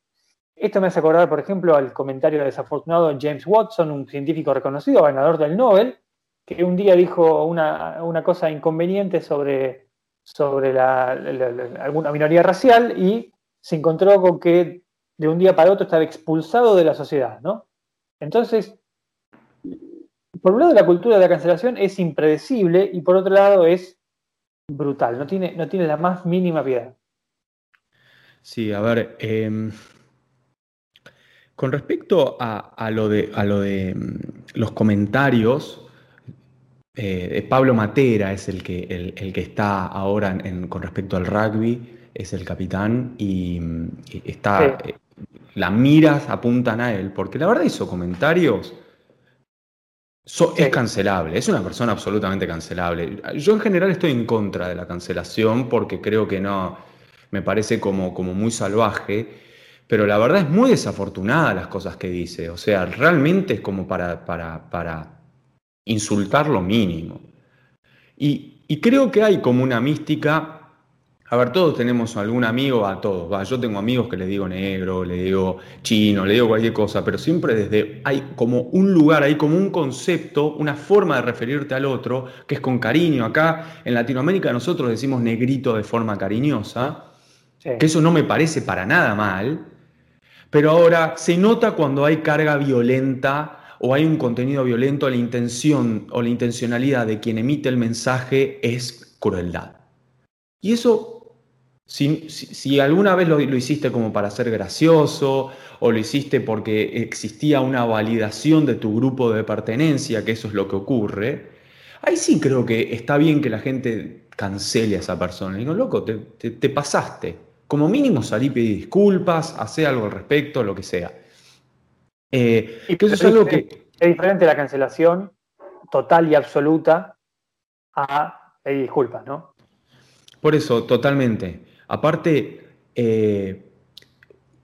Esto me hace acordar, por ejemplo, al comentario desafortunado de James Watson, un científico reconocido, ganador del Nobel, que un día dijo una, cosa inconveniente sobre, sobre alguna minoría racial y se encontró con que de un día para otro estaba expulsado de la sociedad, ¿no? Entonces, por un lado la cultura de la cancelación es impredecible y por otro lado es brutal, no tiene, no tiene la más mínima piedad. Sí, a ver, em, con respecto a, lo de, a lo de mm, los comentarios, eh, Pablo Matera es el que, el, que está ahora con respecto al rugby, es el capitán y, mm, está, eh, las miras apuntan a él, porque la verdad hizo comentarios es cancelable, es una persona absolutamente cancelable. Yo en general estoy en contra de la cancelación porque creo que no, me parece como, como muy salvaje, pero la verdad es muy desafortunada las cosas que dice, o sea, realmente es como para, para, para insultar lo mínimo. Y, y creo que hay como una mística a ver, todos tenemos algún amigo, a todos. Va, yo tengo amigos que le digo negro, le digo chino, le digo cualquier cosa, pero siempre desde hay como un lugar, hay como un concepto, una forma de referirte al otro, que es con cariño. Acá en Latinoamérica nosotros decimos negrito de forma cariñosa, que eso no me parece para nada mal, pero ahora se nota cuando hay carga violenta o hay un contenido violento, la intención o la intencionalidad de quien emite el mensaje es crueldad. Y eso si, alguna vez lo, hiciste como para ser gracioso o lo hiciste porque existía una validación de tu grupo de pertenencia, que eso es lo que ocurre, ahí sí creo que está bien que la gente cancele a esa persona. Digo, loco, te, pasaste. Como mínimo salí y pedí disculpas, hace algo al respecto, lo que sea. Eh, y eso es algo que... Es diferente la cancelación total y absoluta a pedir disculpas, ¿no? Por eso, totalmente. Aparte, eh,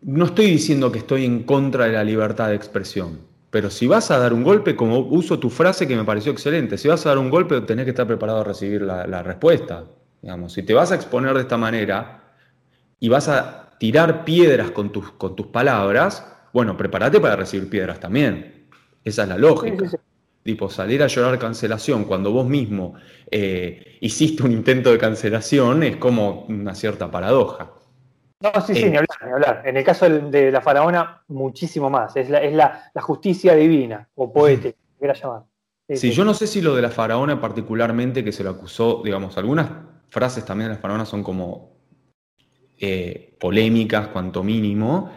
no estoy diciendo que estoy en contra de la libertad de expresión, pero si vas a dar un golpe, como uso tu frase que me pareció excelente, si vas a dar un golpe tenés que estar preparado a recibir la, respuesta. Digamos, si te vas a exponer de esta manera y vas a tirar piedras con tus, con tus palabras, bueno, prepárate para recibir piedras también. Esa es la lógica. Tipo, salir a llorar cancelación cuando vos mismo eh, hiciste un intento de cancelación es como una cierta paradoja. No, sí, sí, eh, ni hablar, ni hablar. En el caso de la faraona, muchísimo más. Es la, es la, justicia divina o poética, quieras llamar. Sí, yo no sé si lo de la faraona particularmente que se lo acusó, digamos, algunas frases también de la faraona son como eh, polémicas, cuanto mínimo.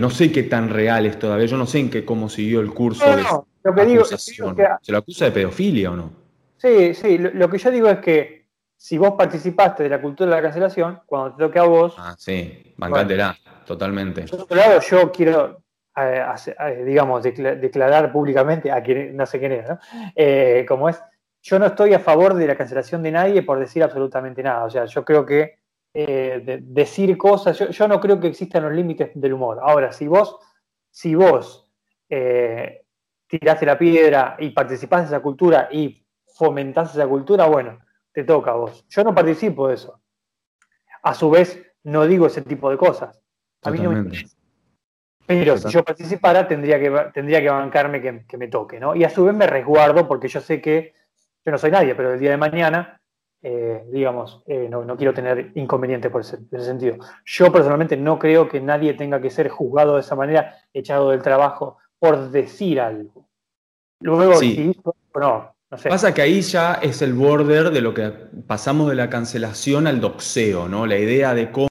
no sé qué tan real es todavía, yo no sé en qué cómo siguió el curso de lo que digo, ¿Se lo acusa de pedofilia o no? Sí, sí, lo, que yo digo es que si vos participaste de la cultura de la cancelación, cuando te toque a vos. Ah, sí, bancátela, totalmente. Por lado, yo quiero, eh, eh, digamos, declarar públicamente a quien no sé quién es, ¿no? Eh, como es, yo no estoy a favor de la cancelación de nadie por decir absolutamente nada. O sea, yo creo que decir cosas, yo, no creo que existan los límites del humor. Ahora, si vos, si vos tiraste la piedra y participás de esa cultura y fomentás esa cultura, bueno, te toca a vos. Yo no participo de eso. A su vez, no digo ese tipo de cosas. A mí no me Pero si yo participara, tendría que, tendría que bancarme que, me toque, ¿no? Y a su vez me resguardo porque yo sé que yo no soy nadie, pero el día de mañana, eh, digamos, eh, no, quiero tener inconvenientes por ese, ese, sentido. Yo personalmente no creo que nadie tenga que ser juzgado de esa manera, echado del trabajo, por decir algo. Luego, sí. no, no sé. Pasa que ahí ya es el border de lo que pasamos de la cancelación al doxeo, ¿no? La idea de cómo.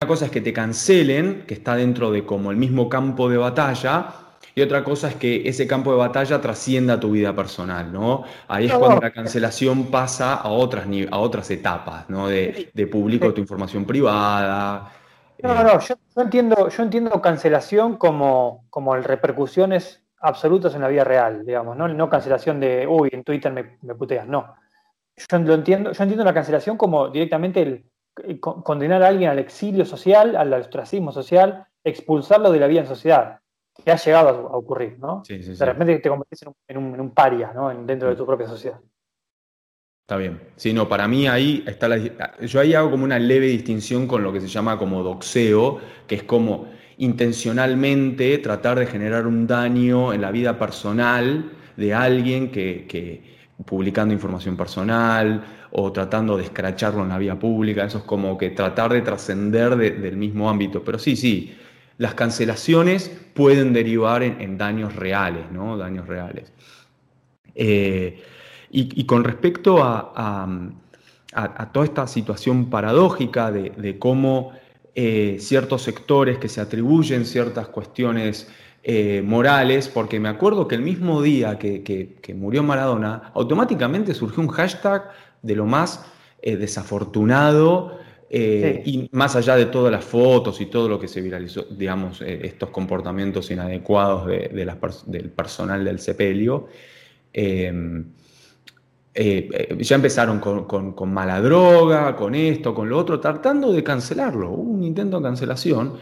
Una cosa es que te cancelen, que está dentro de como el mismo campo de batalla, y otra cosa es que ese campo de batalla trascienda tu vida personal, ¿no? Ahí es cuando la cancelación pasa a otras, a otras etapas, ¿no? De, de publico tu información privada, no, no, yo, entiendo, yo entiendo cancelación como, como repercusiones absolutas en la vida real, digamos, ¿no? No cancelación de, uy, en Twitter me, me puteas, no. Yo lo entiendo, yo entiendo la cancelación como directamente el, condenar a alguien al exilio social, al ostracismo social, expulsarlo de la vida en sociedad, que ha llegado a, ocurrir, ¿no? De repente te convertís en un, en un, paria, ¿no? dentro de tu propia sociedad. Está bien. Sí, no, para mí ahí está la. Yo ahí hago como una leve distinción con lo que se llama como doxeo, que es como intencionalmente tratar de generar un daño en la vida personal de alguien que, publicando información personal o tratando de escracharlo en la vía pública, eso es como que tratar de trascender del mismo ámbito. Pero sí, sí, las cancelaciones pueden derivar en, daños reales, ¿no? Daños reales. Eh, y, con respecto a, toda esta situación paradójica de, cómo eh, ciertos sectores que se atribuyen ciertas cuestiones eh, morales, porque me acuerdo que el mismo día que, murió Maradona, automáticamente surgió un hashtag de lo más eh, desafortunado y más allá de todas las fotos y todo lo que se viralizó, digamos, estos comportamientos inadecuados del personal del sepelio. Em, eh, ya empezaron con, mala droga, con esto, con lo otro, tratando de cancelarlo. Hubo un intento de cancelación.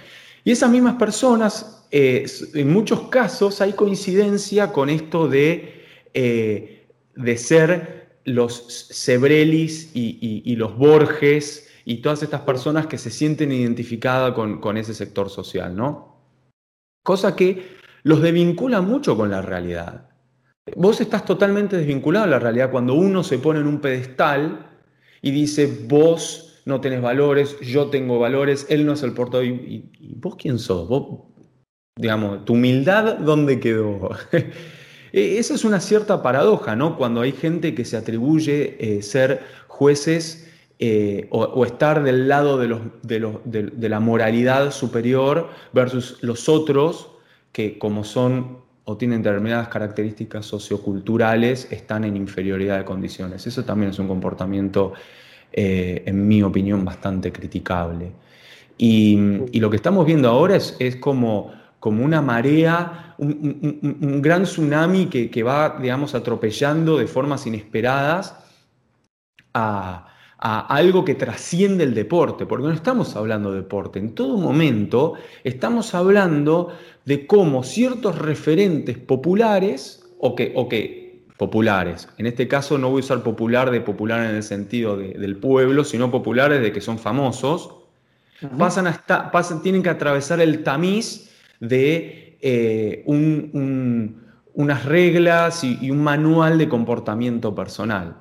Y esas mismas personas, en muchos casos, hay coincidencia con esto de, de ser los Sebrelis y, los Borges y todas estas personas que se sienten identificadas con, ese sector social, ¿no? Cosa que los desvincula mucho con la realidad. Vos estás totalmente desvinculado de la realidad cuando uno se pone en un pedestal y dice, vos no tenés valores, yo tengo valores, él no es el portador. ¿Y, vos quién sos? ¿Vos, digamos, tu humildad, ¿dónde quedó? E, esa es una cierta paradoja, ¿no? Cuando hay gente que se atribuye eh, ser jueces eh, o, estar del lado de, los, de, la moralidad superior versus los otros que como son o tienen determinadas características socioculturales están en inferioridad de condiciones. Eso también es un comportamiento, eh, en mi opinión, bastante criticable. Y, lo que estamos viendo ahora es, es como como una marea, un, gran tsunami que, va, digamos, atropellando de formas inesperadas a, algo que trasciende el deporte, porque no estamos hablando de deporte, en todo momento estamos hablando de cómo ciertos referentes populares, o que, o que populares, en este caso no voy a usar popular de popular en el sentido del pueblo, sino populares de que son famosos, pasan hasta, pasan, tienen que atravesar el tamiz de eh, unas reglas y, un manual de comportamiento personal.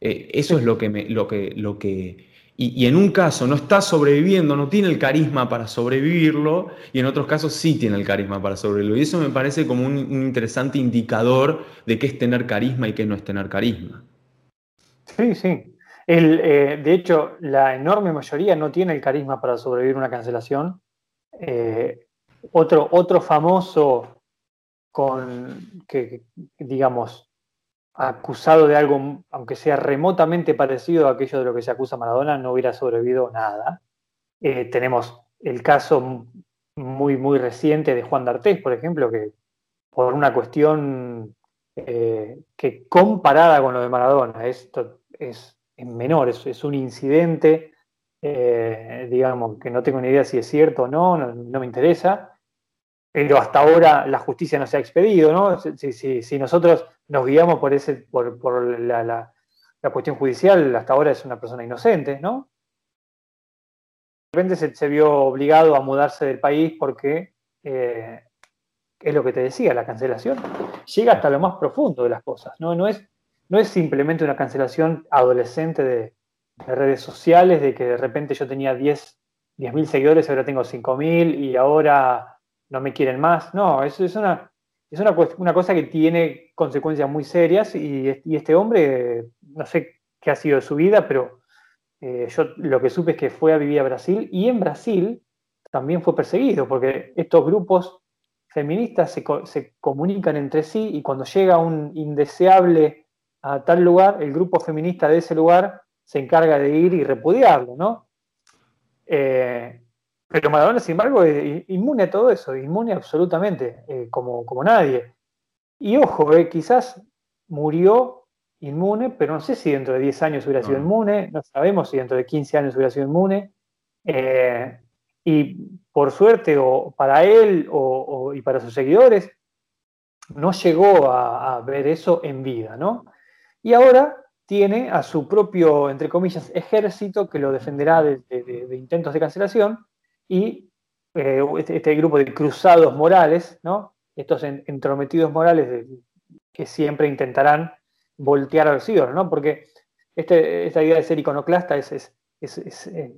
Eh, eso es lo que, lo que, lo que y, en un caso no está sobreviviendo, no tiene el carisma para sobrevivirlo, y en otros casos sí tiene el carisma para sobrevivirlo. Y eso me parece como un, interesante indicador de qué es tener carisma y qué no es tener carisma. Sí, sí. Eh, de hecho, la enorme mayoría no tiene el carisma para sobrevivir una cancelación. Otro, otro famoso con que, digamos, acusado de algo, aunque sea remotamente parecido a aquello de lo que se acusa Maradona, no hubiera sobrevivido nada. Eh, tenemos el caso muy, muy reciente de Juan D'Artés, por ejemplo, que por una cuestión eh, que comparada con lo de Maradona esto es, menor, es, un incidente, eh, digamos, que no tengo ni idea si es cierto o no, no me interesa, pero hasta ahora la justicia no se ha expedido, ¿no? Si, nosotros nos guiamos por, ese, por, la, cuestión judicial, hasta ahora es una persona inocente, ¿no? De repente se, vio obligado a mudarse del país porque eh, es lo que te decía, la cancelación llega hasta lo más profundo de las cosas, ¿no? No es, no es simplemente una cancelación adolescente de, redes sociales, de que de repente yo tenía 10 mil seguidores, ahora tengo 5.000 y ahora no me quieren más. No, eso es una, es una, cosa que tiene consecuencias muy serias y, este hombre, no sé qué ha sido de su vida, pero eh, yo lo que supe es que fue a vivir a Brasil y en Brasil también fue perseguido porque estos grupos feministas se, se comunican entre sí y cuando llega un indeseable a tal lugar, el grupo feminista de ese lugar se encarga de ir y repudiarlo, ¿no? Eh, pero Maradona, sin embargo, es inmune a todo eso, inmune absolutamente, eh, como, como nadie. Y ojo, eh, quizás murió inmune, pero no sé si dentro de 10 años hubiera sido inmune, no sabemos si dentro de 15 años hubiera sido inmune. Eh, y por suerte, o para él o, y para sus seguidores, no llegó a, ver eso en vida, ¿no? Y ahora tiene a su propio, entre comillas, ejército que lo defenderá de intentos de cancelación y eh, este, este, grupo de cruzados morales, estos entrometidos morales que siempre intentarán voltear a los ídolos, ¿no? porque este, esta idea de ser iconoclasta es, eh,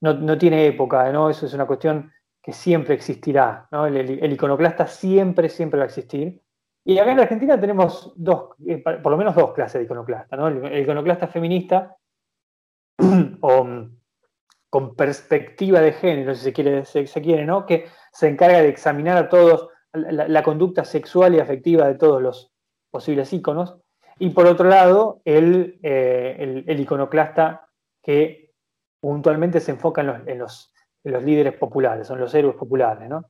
no, tiene época, ¿no? eso es una cuestión que siempre existirá, el, iconoclasta siempre, siempre va a existir. Y acá en Argentina tenemos dos, eh, por lo menos dos clases de iconoclasta, ¿no? el, iconoclasta feminista o con perspectiva de género, si se quiere, se, quiere, ¿no? Que se encarga de examinar a todos la, conducta sexual y afectiva de todos los posibles íconos. Y por otro lado, el, eh, iconoclasta que puntualmente se enfoca en los, líderes populares, son los héroes populares, ¿no?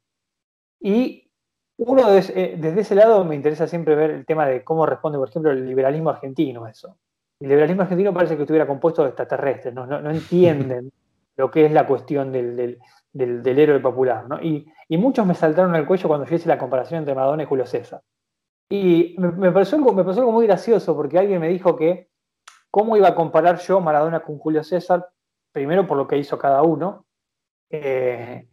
Y uno desde ese lado me interesa siempre ver el tema de cómo responde, por ejemplo, el liberalismo argentino a eso. El liberalismo argentino parece que estuviera compuesto de extraterrestres, no, no, entienden lo que es la cuestión del, del, del, héroe popular. ¿no? Y, muchos me saltaron al cuello cuando yo hice la comparación entre Madonna y Julio César. Y me, me, pareció algo, me algo muy gracioso porque alguien me dijo que cómo iba a comparar yo Maradona con Julio César, primero por lo que hizo cada uno. Eh,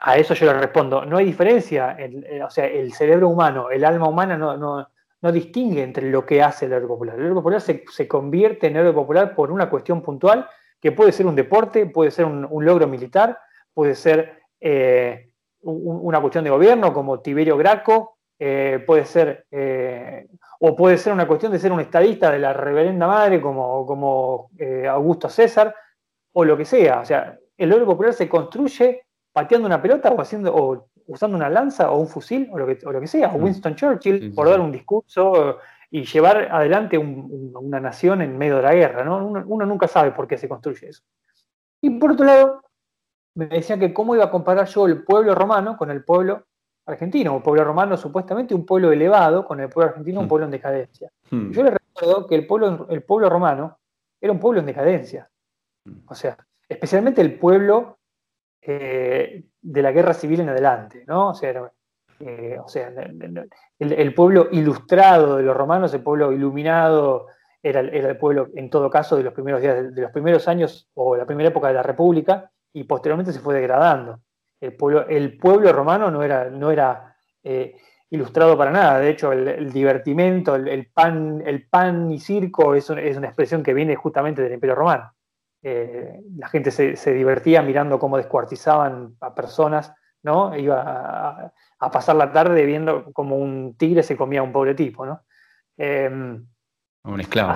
a eso yo le respondo, no hay diferencia, o sea, el cerebro humano, el alma humana no, no, no distingue entre lo que hace el héroe popular. El héroe popular se, se, convierte en héroe popular por una cuestión puntual, que puede ser un deporte, puede ser un, un logro militar, puede ser eh, un, una cuestión de gobierno, como Tiberio Graco, eh, puede ser, eh, o puede ser una cuestión de ser un estadista de la reverenda madre, como, como Augusto César, o lo que sea. O sea, el héroe popular se construye pateando una pelota o haciendo, o usando una lanza o un fusil o lo que, o lo que sea, o mm. Winston Churchill por dar un discurso y llevar adelante un, un, una nación en medio de la guerra, ¿no? Uno, uno, nunca sabe por qué se construye eso. Y por otro lado, me decía que cómo iba a comparar yo el pueblo romano con el pueblo argentino, un pueblo romano supuestamente un pueblo elevado, con el pueblo argentino un mm. pueblo en decadencia. Hmm. Yo le recuerdo que el pueblo, el pueblo romano era un pueblo en decadencia. Hmm. O sea, especialmente el pueblo eh, de la guerra civil en adelante, ¿no? O sea, eh, o sea el, pueblo ilustrado de los romanos, el pueblo iluminado, era, el pueblo, en todo caso, de los primeros días, de los primeros años o la primera época de la República, y posteriormente se fue degradando. El pueblo, el pueblo romano no era, no era eh, ilustrado para nada, de hecho, el, el divertimento, el, pan, el pan y circo es, un, es una expresión que viene justamente del Imperio Romano. Eh, la gente se, divertía mirando cómo descuartizaban a personas, ¿no? Iba a, pasar la tarde viendo como un tigre se comía a un pobre tipo, ¿no? Eh, un esclavo.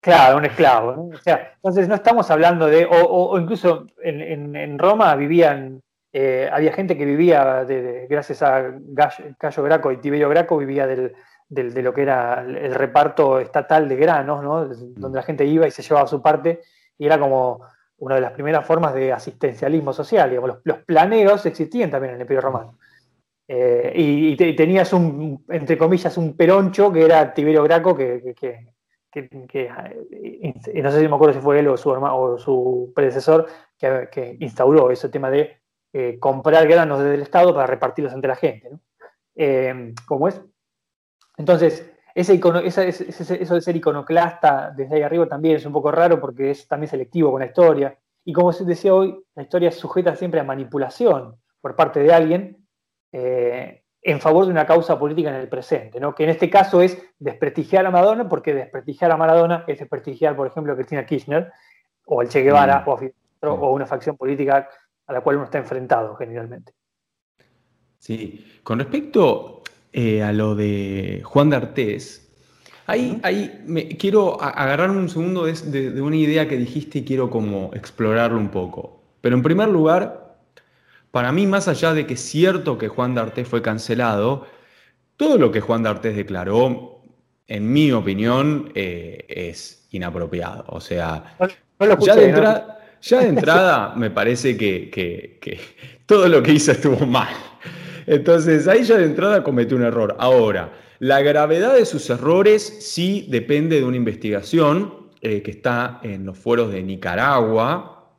Claro, un esclavo. ¿no? O sea, entonces no estamos hablando de, o, incluso en, en, en, Roma vivían, eh, había gente que vivía, de, de, gracias a Cayo Graco y Tiberio Graco, vivía del, del, de lo que era el reparto estatal de granos, ¿no? donde la gente iba y se llevaba su parte, y era como una de las primeras formas de asistencialismo social. Digamos. Los, los planeos existían también en el Imperio Romano. Eh, y, y, te, y, tenías un, entre comillas, un peroncho que era Tiberio Graco, que, y no sé si me acuerdo si fue él o su, hermano, o su predecesor que, instauró ese tema de eh, comprar granos desde el Estado para repartirlos entre la gente. ¿no? Eh, ¿Cómo es? Entonces, ese icono, esa, ese, eso de ser iconoclasta desde ahí arriba también es un poco raro porque es también selectivo con la historia. Y como se decía hoy, la historia es sujeta siempre a manipulación por parte de alguien. Eh, en favor de una causa política en el presente, ¿no? que en este caso es desprestigiar a Maradona, porque desprestigiar a Maradona es desprestigiar, por ejemplo, a Cristina Kirchner, o al Che Guevara, mm. o, a, o, una facción política a la cual uno está enfrentado generalmente. Sí, con respecto eh, a lo de Juan de Artés, ahí, ahí me, quiero agarrar un segundo de, de, de una idea que dijiste y quiero como explorarlo un poco. Pero en primer lugar, para mí, más allá de que es cierto que Juan D'Artés fue cancelado, todo lo que Juan D'Artés declaró, en mi opinión, eh, es inapropiado. O sea, no, no escuché, ya, de ya, de entrada, me parece que, que, que, todo lo que hizo estuvo mal. Entonces, ahí ya de entrada cometió un error. Ahora, la gravedad de sus errores sí depende de una investigación eh, que está en los fueros de Nicaragua.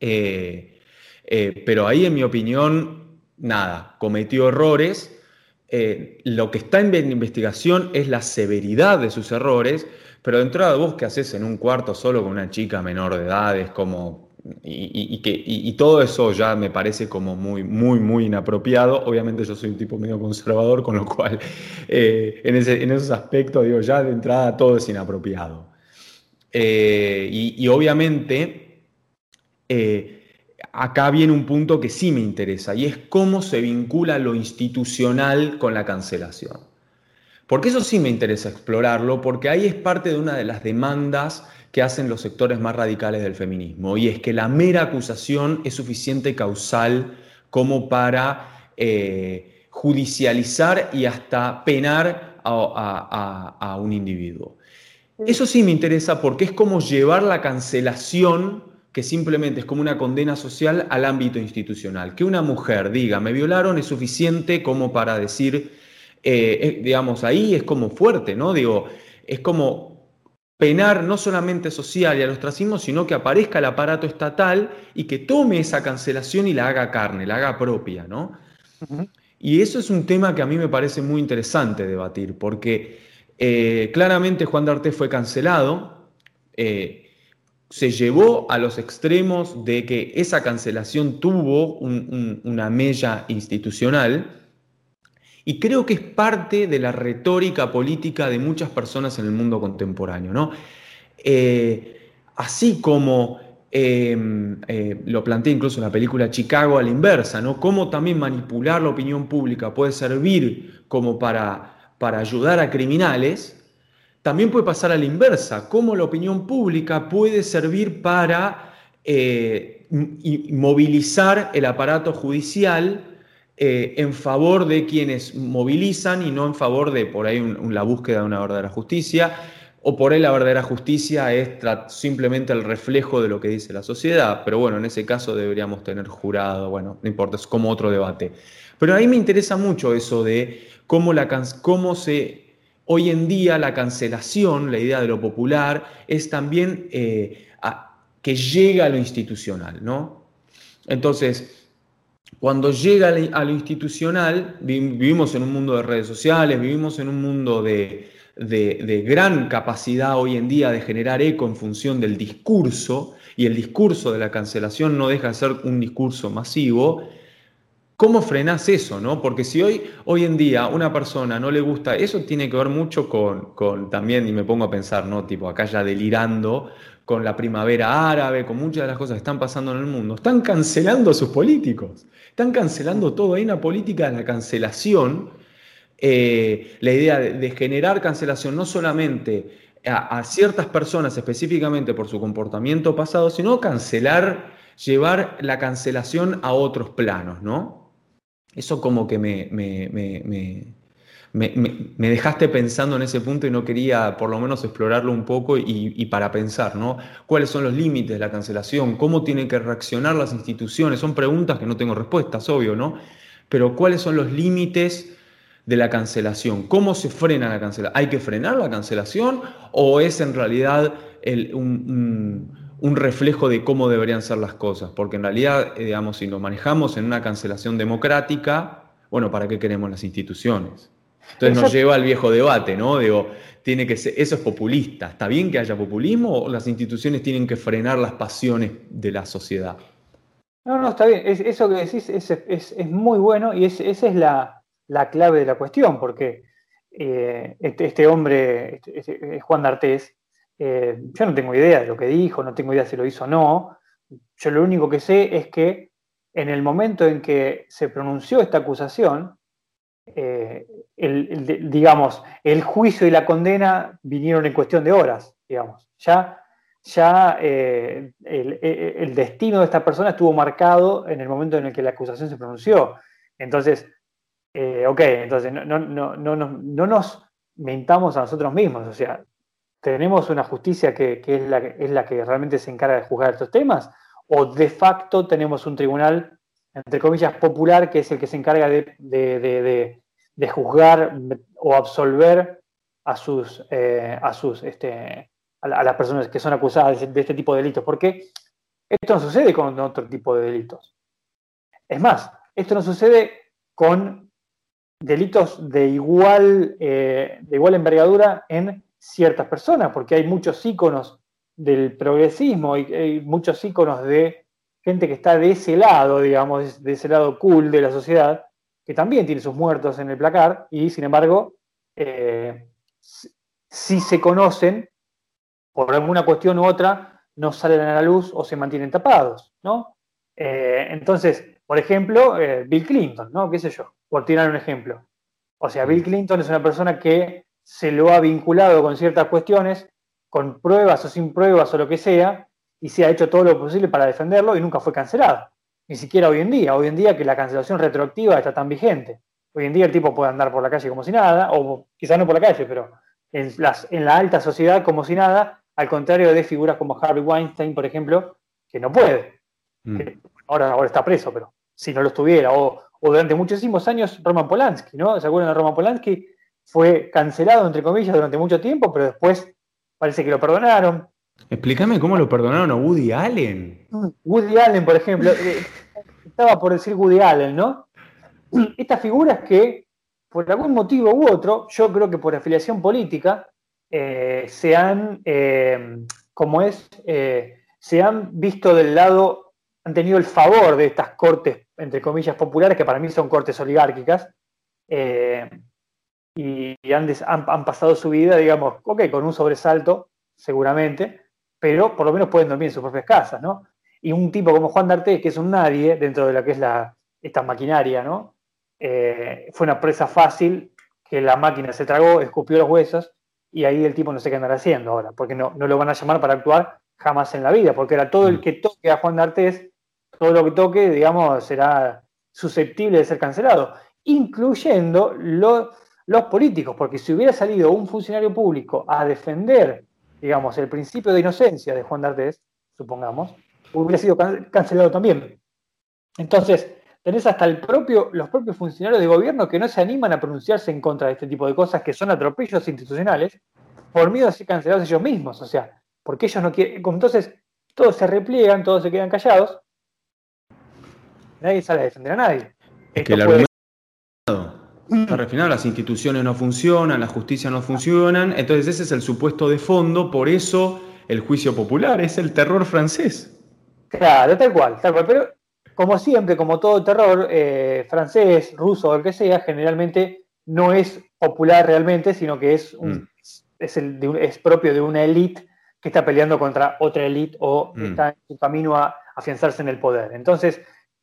Eh, eh, pero ahí, en mi opinión, nada, cometió errores. Lo que está en investigación es la severidad de sus errores, pero de entrada vos que haces en un cuarto solo con una chica menor de edad, es como... Y, que, y, todo eso ya me parece como muy, muy, muy inapropiado. Obviamente yo soy un tipo medio conservador, con lo cual eh, en, ese, en, esos aspectos, digo, ya de entrada todo es inapropiado. Eh, y, obviamente eh, acá viene un punto que sí me interesa y es cómo se vincula lo institucional con la cancelación. Porque eso sí me interesa explorarlo, porque ahí es parte de una de las demandas que hacen los sectores más radicales del feminismo, y es que la mera acusación es suficiente causal como para eh, judicializar y hasta penar a, a, a, a un individuo. Eso sí me interesa porque es como llevar la cancelación que simplemente es como una condena social al ámbito institucional. Que una mujer diga, me violaron es suficiente como para decir, eh, digamos, ahí es como fuerte, ¿no? Digo, es como penar no solamente social y al ostracismo, sino que aparezca el aparato estatal y que tome esa cancelación y la haga carne, la haga propia, ¿no? Y eso es un tema que a mí me parece muy interesante debatir, porque eh, claramente Juan D'Arte fue cancelado, eh, se llevó a los extremos de que esa cancelación tuvo una mella institucional y creo que es parte de la retórica política de muchas personas en el mundo contemporáneo. ¿no? Eh, así como em, eh, lo planteé incluso en la película Chicago a la inversa, ¿no? cómo también manipular la opinión pública puede servir como para, para ayudar a criminales, también puede pasar a la inversa, cómo la opinión pública puede servir para eh, movilizar el aparato judicial eh, en favor de quienes movilizan y no en favor de por ahí la búsqueda de una verdadera justicia, o por ahí la verdadera justicia es simplemente el reflejo de lo que dice la sociedad, pero bueno, en ese caso deberíamos tener jurado, bueno, no importa, es como otro debate. Pero a mí me interesa mucho eso de cómo, la, cómo se Hoy en día la cancelación, la idea de lo popular, es también eh, que llega a lo institucional, ¿no? Entonces, cuando llega a lo institucional, vivimos en un mundo de redes sociales, vivimos en un mundo de, de, gran capacidad hoy en día de generar eco en función del discurso, y el discurso de la cancelación no deja de ser un discurso masivo, ¿Cómo frenás eso? ¿no? Porque si hoy, hoy en día una persona no le gusta, eso tiene que ver mucho con, también, y me pongo a pensar, ¿no? Tipo, acá ya delirando con la primavera árabe, con muchas de las cosas que están pasando en el mundo. Están cancelando a sus políticos. Están cancelando todo. Hay una política de la cancelación. Eh, la idea de, generar cancelación no solamente a, a ciertas personas específicamente por su comportamiento pasado, sino cancelar, llevar la cancelación a otros planos, ¿no? Eso como que me, me, dejaste pensando en ese punto y no quería por lo menos explorarlo un poco y, para pensar, ¿no? ¿Cuáles son los límites de la cancelación? ¿Cómo tienen que reaccionar las instituciones? Son preguntas que no tengo respuestas, obvio, ¿no? Pero ¿cuáles son los límites de la cancelación? ¿Cómo se frena la cancelación? ¿Hay que frenar la cancelación o es en realidad un un reflejo de cómo deberían ser las cosas, porque en realidad, eh, digamos, si lo manejamos en una cancelación democrática, bueno, ¿para qué queremos las instituciones? Entonces nos lleva al viejo debate, ¿no? Digo, tiene que ser, eso es populista. ¿Está bien que haya populismo o las instituciones tienen que frenar las pasiones de la sociedad? No, no, está bien. eso que decís es, muy bueno y esa es la, clave de la cuestión, porque eh, este, este, hombre, este, este, Juan D'Artés, eh, yo no tengo idea de lo que dijo, no tengo idea si lo hizo o no. Yo lo único que sé es que en el momento en que se pronunció esta acusación, eh, el, digamos, el juicio y la condena vinieron en cuestión de horas, digamos. Ya, ya eh, el, destino de esta persona estuvo marcado en el momento en el que la acusación se pronunció. Entonces, ok, entonces no, no, no, no, nos mentamos a nosotros mismos, o sea, tenemos una justicia que, es, la, que realmente se encarga de juzgar estos temas, o de facto tenemos un tribunal, entre comillas, popular, que es el que se encarga de, juzgar o absolver a sus, eh, a, sus este, a, las personas que son acusadas de, este tipo de delitos, porque esto no sucede con otro tipo de delitos. Es más, esto no sucede con delitos de igual, eh, de igual envergadura en ciertas personas, porque hay muchos íconos del progresismo, y hay muchos íconos de gente que está de ese lado, digamos, de ese lado cool de la sociedad, que también tiene sus muertos en el placar y sin embargo, eh, si se conocen, por alguna cuestión u otra, no salen a la luz o se mantienen tapados, ¿no? Eh, entonces, por ejemplo, eh, Bill Clinton, ¿no? ¿Qué sé yo? Por tirar un ejemplo. O sea, Bill Clinton es una persona que se lo ha vinculado con ciertas cuestiones, con pruebas o sin pruebas o lo que sea, y se ha hecho todo lo posible para defenderlo y nunca fue cancelado. Ni siquiera hoy en día. Hoy en día que la cancelación retroactiva está tan vigente. Hoy en día el tipo puede andar por la calle como si nada, o quizás no por la calle, pero en, las, en la alta sociedad como si nada, al contrario de figuras como Harvey Weinstein, por ejemplo, que no puede. Mm. ahora, ahora está preso, pero si no lo estuviera, o, durante muchísimos años Roman Polanski, ¿no? ¿Se acuerdan de Roman Polanski? Fue cancelado, entre comillas, durante mucho tiempo, pero después parece que lo perdonaron. Explícame cómo lo perdonaron a Woody Allen. Mm, Woody Allen, por ejemplo, eh, estaba por decir Woody Allen, ¿no? Estas figuras que, por algún motivo u otro, yo creo que por afiliación política, eh, se han, eh, como es, se han visto del lado han tenido el favor de estas cortes, entre comillas, populares, que para mí son cortes oligárquicas, y, han, pasado su vida, digamos, ok, con un sobresalto, seguramente, pero por lo menos pueden dormir en sus propias casas, ¿no? Y un tipo como Juan D'Artés, que es un nadie dentro de lo que es la, esta maquinaria, ¿no? Eh, fue una presa fácil que la máquina se tragó, escupió los huesos, y ahí el tipo no sé qué andar haciendo ahora, porque no, no lo van a llamar para actuar jamás en la vida, porque era todo el mm. que toque a Juan D'Artés todo lo que toque, digamos, será susceptible de ser cancelado, incluyendo los políticos, porque si hubiera salido un funcionario público a defender, digamos, el principio de inocencia de Juan D'Artés, supongamos, hubiera sido cancelado también. Entonces, tenés hasta el propio, los propios funcionarios de gobierno que no se animan a pronunciarse en contra de este tipo de cosas que son atropellos institucionales por miedo a ser cancelados ellos mismos, o sea, porque ellos no quieren, entonces todos se repliegan, todos se quedan callados nadie sale a defender a nadie. Es que el está refinado, las instituciones no funcionan, la justicia no funcionan, entonces ese es el supuesto de fondo, por eso el juicio popular es el terror francés. Claro, tal cual, tal cual, pero como siempre, como todo terror eh, francés, ruso o el que sea, generalmente no es popular realmente, sino que es, mm. es, el, es propio de una élite que está peleando contra otra élite o mm. está en su camino a afianzarse en el poder. Entonces,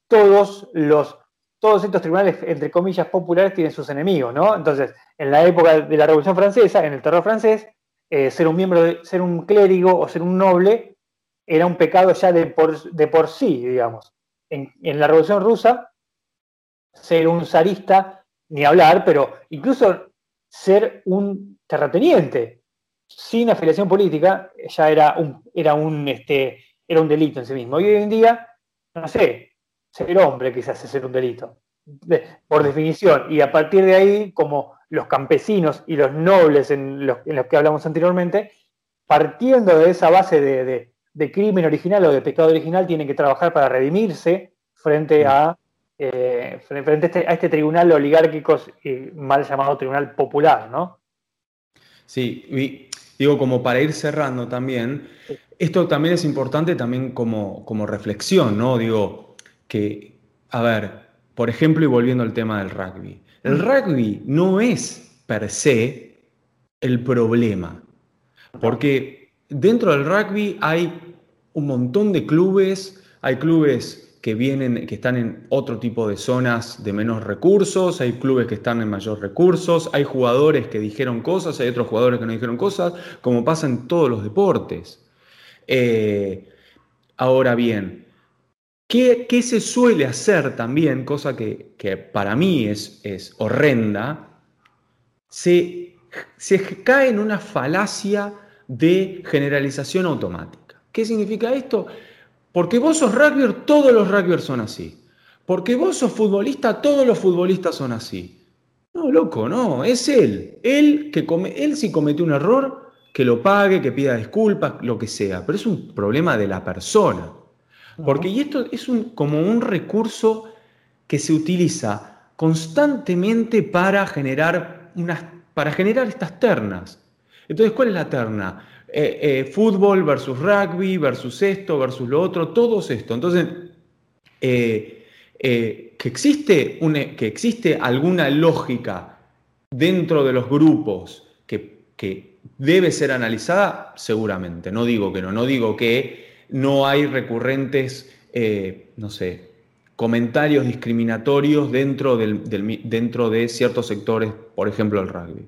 todos los todos estos tribunales, entre comillas, populares tienen sus enemigos, ¿no? Entonces, en la época de la Revolución Francesa, en el terror francés, eh, ser un miembro, de, ser un clérigo o ser un noble era un pecado ya de por, sí, digamos. En, la Revolución Rusa, ser un zarista, ni hablar, pero incluso ser un terrateniente sin afiliación política ya era un, era un, este, era un delito en sí mismo. Y hoy en día, no sé, ser hombre quizás es ser un delito, por definición. Y a partir de ahí, como los campesinos y los nobles en los, que hablamos anteriormente, partiendo de esa base de, crimen original o de pecado original, tienen que trabajar para redimirse frente a, eh, frente este, a este, tribunal oligárquico y mal llamado tribunal popular, ¿no? Sí, y digo, como para ir cerrando también, esto también es importante también como, como reflexión, ¿no? Digo, que, a ver, por ejemplo, y volviendo al tema del rugby, el rugby no es per se el problema, porque dentro del rugby hay un montón de clubes, hay clubes que vienen, que están en otro tipo de zonas de menos recursos, hay clubes que están en mayor recursos, hay jugadores que dijeron cosas, hay otros jugadores que no dijeron cosas, como pasa en todos los deportes. Eh, ahora bien, ¿Qué, se suele hacer también, cosa que, para mí es, horrenda? Se, cae en una falacia de generalización automática. ¿Qué significa esto? Porque vos sos rugby, todos los rugbyers son así. Porque vos sos futbolista, todos los futbolistas son así. No, loco, no, es él. Él, que él si cometió un error, que lo pague, que pida disculpas, lo que sea. Pero es un problema de la persona. Porque y esto es un, como un recurso que se utiliza constantemente para generar, unas, para generar estas ternas. Entonces, ¿cuál es la terna? Eh, eh, fútbol versus rugby, versus esto, versus lo otro, todo esto. Entonces, eh, que, existe que existe alguna lógica dentro de los grupos que, que debe ser analizada, seguramente. No digo que no, no digo que no hay recurrentes, eh, no sé, comentarios discriminatorios dentro, del, dentro de ciertos sectores, por ejemplo, el rugby.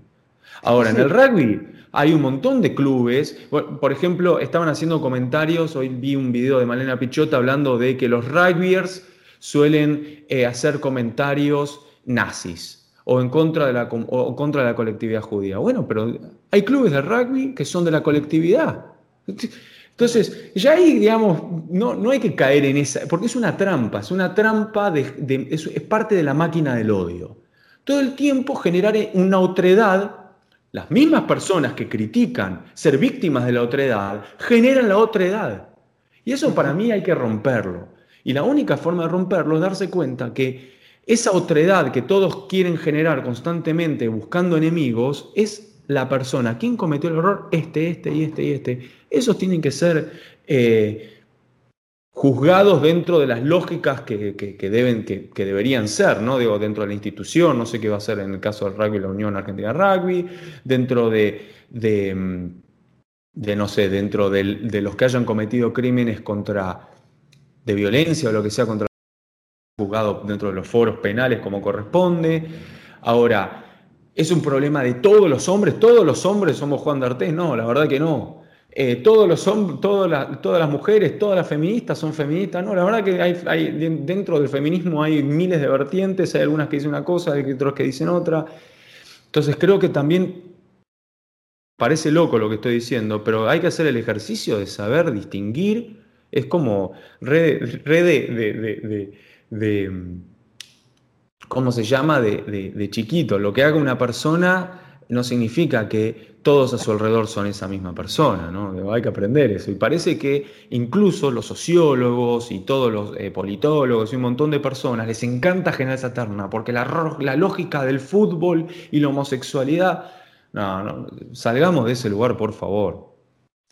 Ahora, en el rugby hay un montón de clubes, por ejemplo, estaban haciendo comentarios, hoy vi un video de Malena Pichota hablando de que los rugbyers suelen eh, hacer comentarios nazis o en contra de, la, o contra de la colectividad judía. Bueno, pero hay clubes de rugby que son de la colectividad. Entonces, ya ahí, digamos, no, no hay que caer en esa, porque es una trampa, es una trampa, de, es, parte de la máquina del odio. Todo el tiempo generar una otredad, las mismas personas que critican ser víctimas de la otredad, generan la otredad. Y eso para mí hay que romperlo. Y la única forma de romperlo es darse cuenta que esa otredad que todos quieren generar constantemente buscando enemigos es la persona. ¿Quién cometió el error? Este, este y este y este. Esos tienen que ser eh, juzgados dentro de las lógicas que, deben, que, deberían ser, ¿no? Digo, dentro de la institución, no sé qué va a ser en el caso del rugby, la Unión Argentina Rugby, dentro de, de, no sé, dentro de, los que hayan cometido crímenes contra, de violencia o lo que sea contra juzgado dentro de los foros penales como corresponde. Ahora, ¿es un problema de todos los hombres? ¿Todos los hombres somos Juan D'Artés? No, la verdad que no. Eh, todos los hombres, todas, las mujeres, todas las feministas son feministas. No, la verdad que hay, dentro del feminismo hay miles de vertientes, hay algunas que dicen una cosa, hay otros que dicen otra. Entonces creo que también parece loco lo que estoy diciendo, pero hay que hacer el ejercicio de saber distinguir. Es como red, de de, ¿cómo se llama?, de, chiquito. Lo que haga una persona no significa que todos a su alrededor son esa misma persona, ¿no? Hay que aprender eso. Y parece que incluso los sociólogos y todos los eh, politólogos y un montón de personas les encanta generar esa terna, porque la, la lógica del fútbol y la homosexualidad, no, no, salgamos de ese lugar, por favor.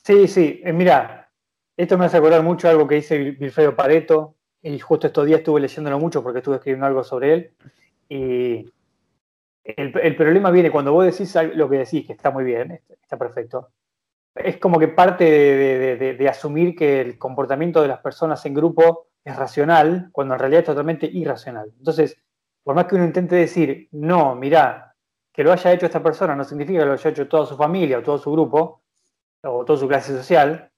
Sí, sí, eh, mira, esto me hace acordar mucho algo que dice Wilfredo Pareto, y justo estos días estuve leyéndolo mucho porque estuve escribiendo algo sobre él. Y el, problema viene cuando vos decís lo que decís, que está muy bien, está perfecto. Es como que parte de, asumir que el comportamiento de las personas en grupo es racional, cuando en realidad es totalmente irracional. Entonces, por más que uno intente decir, no, mirá, que lo haya hecho esta persona no significa que lo haya hecho toda su familia o todo su grupo, o toda su clase social,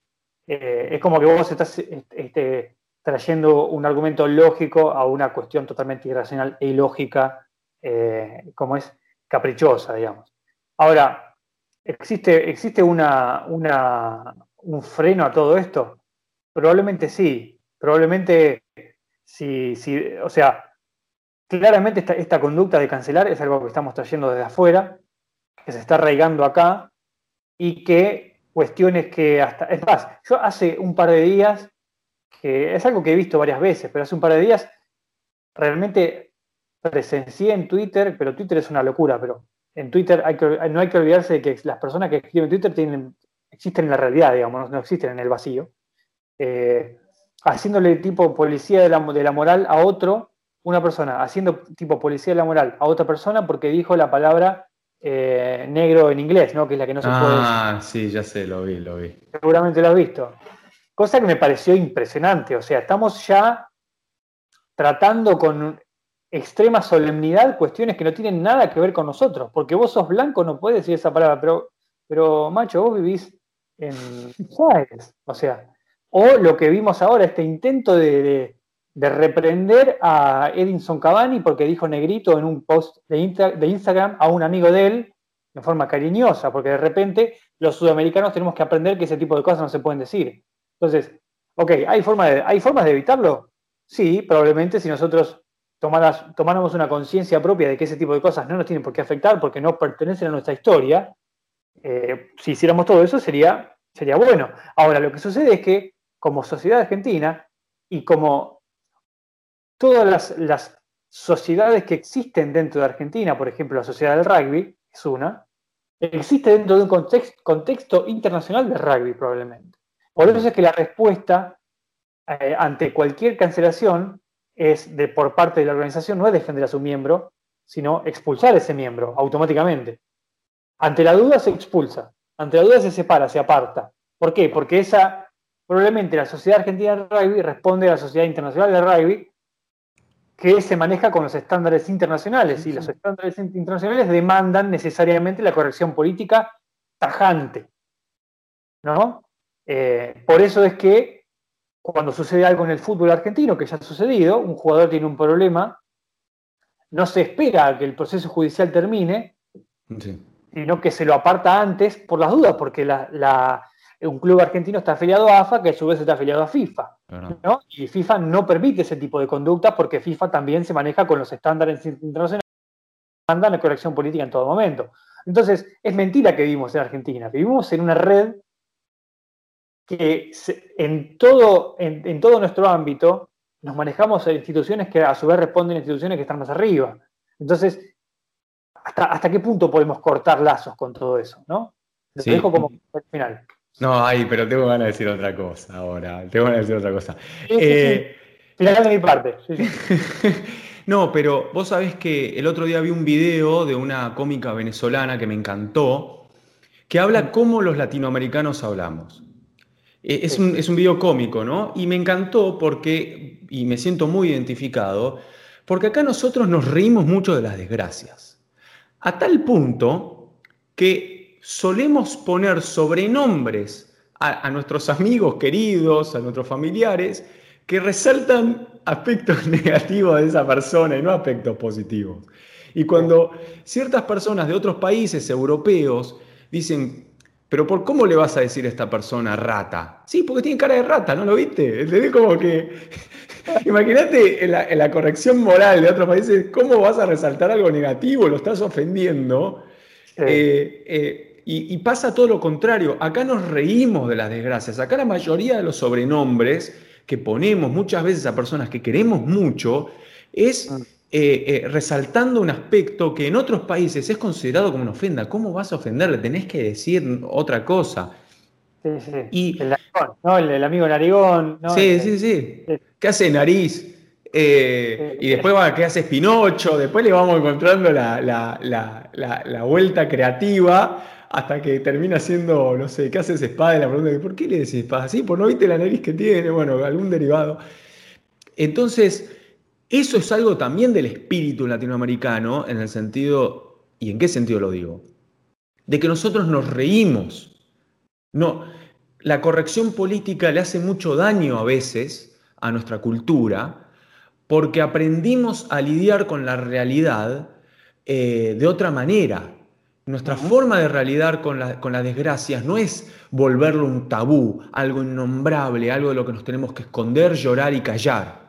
eh, es como que vos estás este, trayendo un argumento lógico a una cuestión totalmente irracional e ilógica, eh, como es caprichosa, digamos. Ahora, ¿existe, existe una, un freno a todo esto? Probablemente sí, probablemente sí, sí o sea, claramente esta, esta conducta de cancelar es algo que estamos trayendo desde afuera, que se está arraigando acá y que cuestiones que hasta... Es más, yo hace un par de días que es algo que he visto varias veces, pero hace un par de días realmente presencié en Twitter, pero Twitter es una locura, pero en Twitter no hay que olvidarse de que las personas que escriben Twitter tienen, existen en la realidad, digamos, no, existen en el vacío. Eh, haciéndole tipo policía de la, de la moral a otro, una persona, haciendo tipo policía de la moral a otra persona porque dijo la palabra eh, negro en inglés, ¿no? Que es la que no se puede puede. Ah, sí, ya sé, lo vi, lo vi. Seguramente lo has visto. Cosa que me pareció impresionante. O sea, estamos ya tratando con extrema solemnidad cuestiones que no tienen nada que ver con nosotros. Porque vos sos blanco, no puedes decir esa palabra, pero, pero macho, vos vivís en Juárez. O sea, o lo que vimos ahora, este intento de, reprender a Edinson Cavani porque dijo negrito en un post de, de Instagram a un amigo de él de forma cariñosa, porque de repente los sudamericanos tenemos que aprender que ese tipo de cosas no se pueden decir. Entonces, ok, ¿hay, forma de, ¿hay formas de evitarlo? Sí, probablemente si nosotros tomáramos una conciencia propia de que ese tipo de cosas no nos tienen por qué afectar porque no pertenecen a nuestra historia, eh, si hiciéramos todo eso sería, sería bueno. Ahora, lo que sucede es que como sociedad argentina y como todas las, sociedades que existen dentro de Argentina, por ejemplo la sociedad del rugby, es una, existe dentro de un contexto, contexto internacional de rugby probablemente. Por eso es que la respuesta eh, ante cualquier cancelación es de, por parte de la organización no es defender a su miembro, sino expulsar a ese miembro automáticamente. Ante la duda se expulsa, ante la duda se separa, se aparta. ¿Por qué? Porque esa, probablemente la Sociedad Argentina de Rugby responde a la Sociedad Internacional de Rugby, que se maneja con los estándares internacionales, y los estándares internacionales demandan necesariamente la corrección política tajante. ¿No? Eh, por eso es que cuando sucede algo en el fútbol argentino, que ya ha sucedido, un jugador tiene un problema, no se espera a que el proceso judicial termine, sino que se lo aparta antes por las dudas, porque la, un club argentino está afiliado a AFA, que a su vez está afiliado a FIFA. ¿no? Y FIFA no permite ese tipo de conductas porque FIFA también se maneja con los estándares internacionales mandan la corrección política en todo momento. Entonces, es mentira que vivimos en Argentina. Vivimos en una red que en todo, en, todo nuestro ámbito nos manejamos en instituciones que a su vez responden a instituciones que están más arriba. Entonces, ¿hasta, hasta qué punto podemos cortar lazos con todo eso? ¿no? Lo dejo como final. No, ay, pero tengo ganas de decir otra cosa ahora. Tengo ganas de decir otra cosa. Eh, final de mi parte. no, pero vos sabés que el otro día vi un video de una cómica venezolana que me encantó, que habla cómo los latinoamericanos hablamos. Eh, es un, es un video cómico, ¿no? Y me encantó porque, y me siento muy identificado, porque acá nosotros nos reímos mucho de las desgracias. A tal punto que solemos poner sobrenombres a, nuestros amigos queridos, a nuestros familiares, que resaltan aspectos negativos de esa persona y no aspectos positivos. Y cuando ciertas personas de otros países europeos dicen, pero ¿por cómo le vas a decir a esta persona rata? Sí, porque tiene cara de rata, ¿no lo viste? ¿Entendés? Como que, imagínate en la, corrección moral de otros países, ¿cómo vas a resaltar algo negativo? Lo estás ofendiendo. Eh, eh, y, pasa todo lo contrario. Acá nos reímos de las desgracias. Acá la mayoría de los sobrenombres que ponemos muchas veces a personas que queremos mucho es mm. Eh, eh, resaltando un aspecto que en otros países es considerado como una ofenda. ¿Cómo vas a ofenderle? Tenés que decir otra cosa. Sí, sí. Y, el, ¿no? el, amigo narigón. ¿no? Sí, sí, sí, ¿Qué hace nariz? Eh, y después va, ¿qué hace Pinocho? Después le vamos encontrando la, la vuelta creativa hasta que termina siendo, no sé, ¿qué haces espada? Y la pregunta ¿por qué le decís espada? Sí, por no viste la nariz que tiene, bueno, algún derivado. Entonces, eso es algo también del espíritu latinoamericano, en el sentido, ¿y en qué sentido lo digo? De que nosotros nos reímos. No, la corrección política le hace mucho daño a veces a nuestra cultura, porque aprendimos a lidiar con la realidad eh, de otra manera. Nuestra forma de realidad con, las desgracias no es volverlo un tabú, algo innombrable, algo de lo que nos tenemos que esconder, llorar y callar.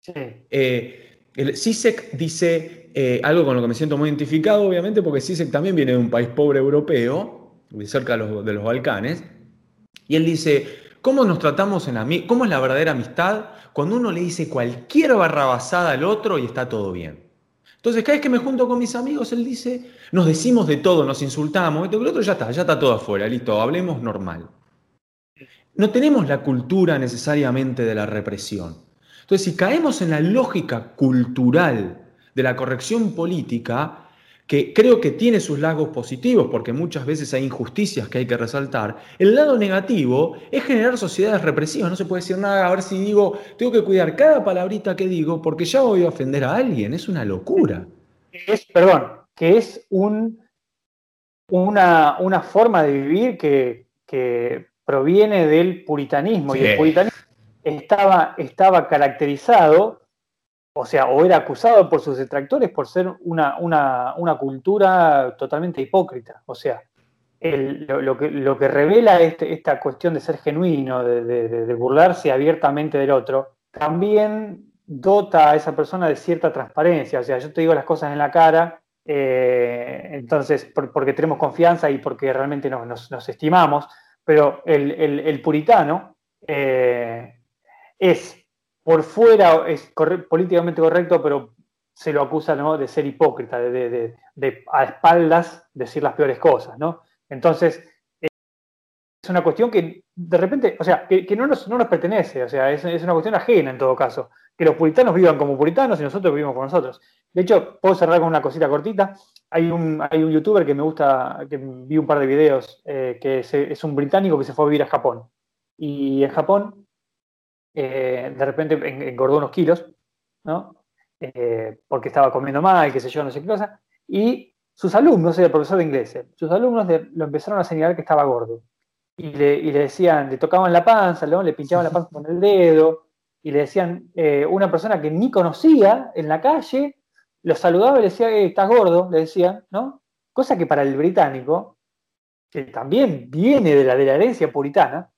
Sí. Eh, el CISEC dice eh, algo con lo que me siento muy identificado, obviamente, porque CISEC también viene de un país pobre europeo, cerca de los, Balcanes, y él dice, ¿cómo nos tratamos en la, cómo es la verdadera amistad cuando uno le dice cualquier barrabasada al otro y está todo bien? Entonces, cada vez que me junto con mis amigos, él dice, nos decimos de todo, nos insultamos, esto el otro ya está, ya está todo afuera, listo, hablemos normal. No tenemos la cultura necesariamente de la represión. Entonces, si caemos en la lógica cultural de la corrección política, que creo que tiene sus lagos positivos, porque muchas veces hay injusticias que hay que resaltar. El lado negativo es generar sociedades represivas. No se puede decir nada, a ver si digo, tengo que cuidar cada palabrita que digo, porque ya voy a ofender a alguien. Es una locura. Es, perdón, que es un, una, una forma de vivir que, que proviene del puritanismo. Y el puritanismo estaba, estaba caracterizado o sea, o era acusado por sus detractores por ser una, cultura totalmente hipócrita. O sea, lo, que, lo, que, revela este, esta cuestión de ser genuino, de, burlarse abiertamente del otro, también dota a esa persona de cierta transparencia. O sea, yo te digo las cosas en la cara, eh, entonces, porque tenemos confianza y porque realmente nos, estimamos, pero el, puritano eh, es por fuera es políticamente correcto, pero se lo acusa de ser hipócrita, de, a espaldas decir las peores cosas, ¿no? Entonces, eh, es una cuestión que de repente, o sea, que, no, nos, pertenece, o sea, es, una cuestión ajena en todo caso. Que los puritanos vivan como puritanos y nosotros vivimos con nosotros. De hecho, puedo cerrar con una cosita cortita. Hay un, hay un youtuber que me gusta, que vi un par de videos, eh, que es un británico que se fue a vivir a Japón. Y en Japón eh, de repente engordó unos kilos, ¿no? Eh, porque estaba comiendo mal, qué sé yo, no sé qué cosa, y sus alumnos, el profesor de inglés, sus alumnos lo empezaron a señalar que estaba gordo. Y le, decían, le tocaban la panza, le pinchaban la panza con el dedo, y le decían, eh, una persona que ni conocía en la calle, lo saludaba y le decía, estás gordo, le decían, ¿no? Cosa que para el británico que también viene de la, de la herencia puritana,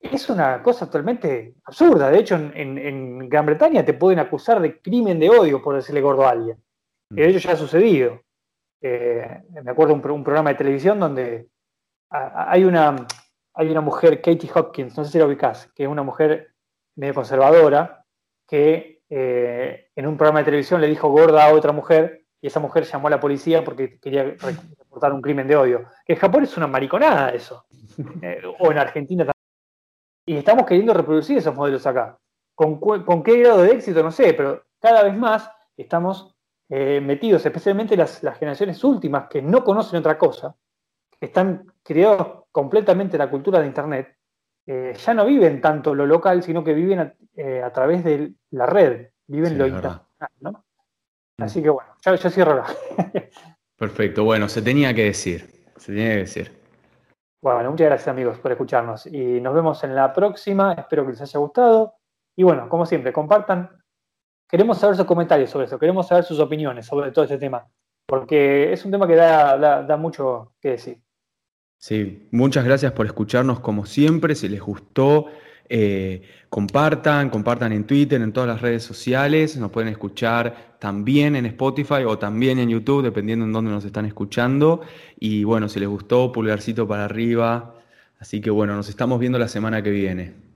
es una cosa totalmente absurda. De hecho, en, Gran Bretaña te pueden acusar de crimen de odio por decirle gordo a alguien. Y de hecho ya ha sucedido. Eh, me acuerdo un, un programa de televisión donde hay una, hay una mujer, Katie Hopkins, no sé si la ubicás, que es una mujer medio conservadora, que eh, en un programa de televisión le dijo gorda a otra mujer y esa mujer llamó a la policía porque quería reportar un crimen de odio. Que en Japón es una mariconada eso. Eh, o en Argentina también. Y estamos queriendo reproducir esos modelos acá. ¿Con, qué grado de éxito? No sé, pero cada vez más estamos eh, metidos, especialmente las, generaciones últimas que no conocen otra cosa, que están criados completamente en la cultura de Internet, eh, ya no viven tanto lo local, sino que viven a, través de la red, viven lo internacional. ¿no? Mm. Así que bueno, yo, yo cierro Perfecto, bueno, se tenía que decir, se tenía que decir. Bueno, muchas gracias amigos por escucharnos. Y nos vemos en la próxima, espero que les haya gustado. Y bueno, como siempre, compartan, queremos saber sus comentarios sobre eso, queremos saber sus opiniones sobre todo este tema, porque es un tema que da mucho que decir. Sí, muchas gracias por escucharnos como siempre, si les gustó eh, compartan, compartan en Twitter, en todas las redes sociales, nos pueden escuchar también en Spotify o también en YouTube, dependiendo en dónde nos están escuchando. Y bueno, si les gustó, pulgarcito para arriba. Así que bueno, nos estamos viendo la semana que viene.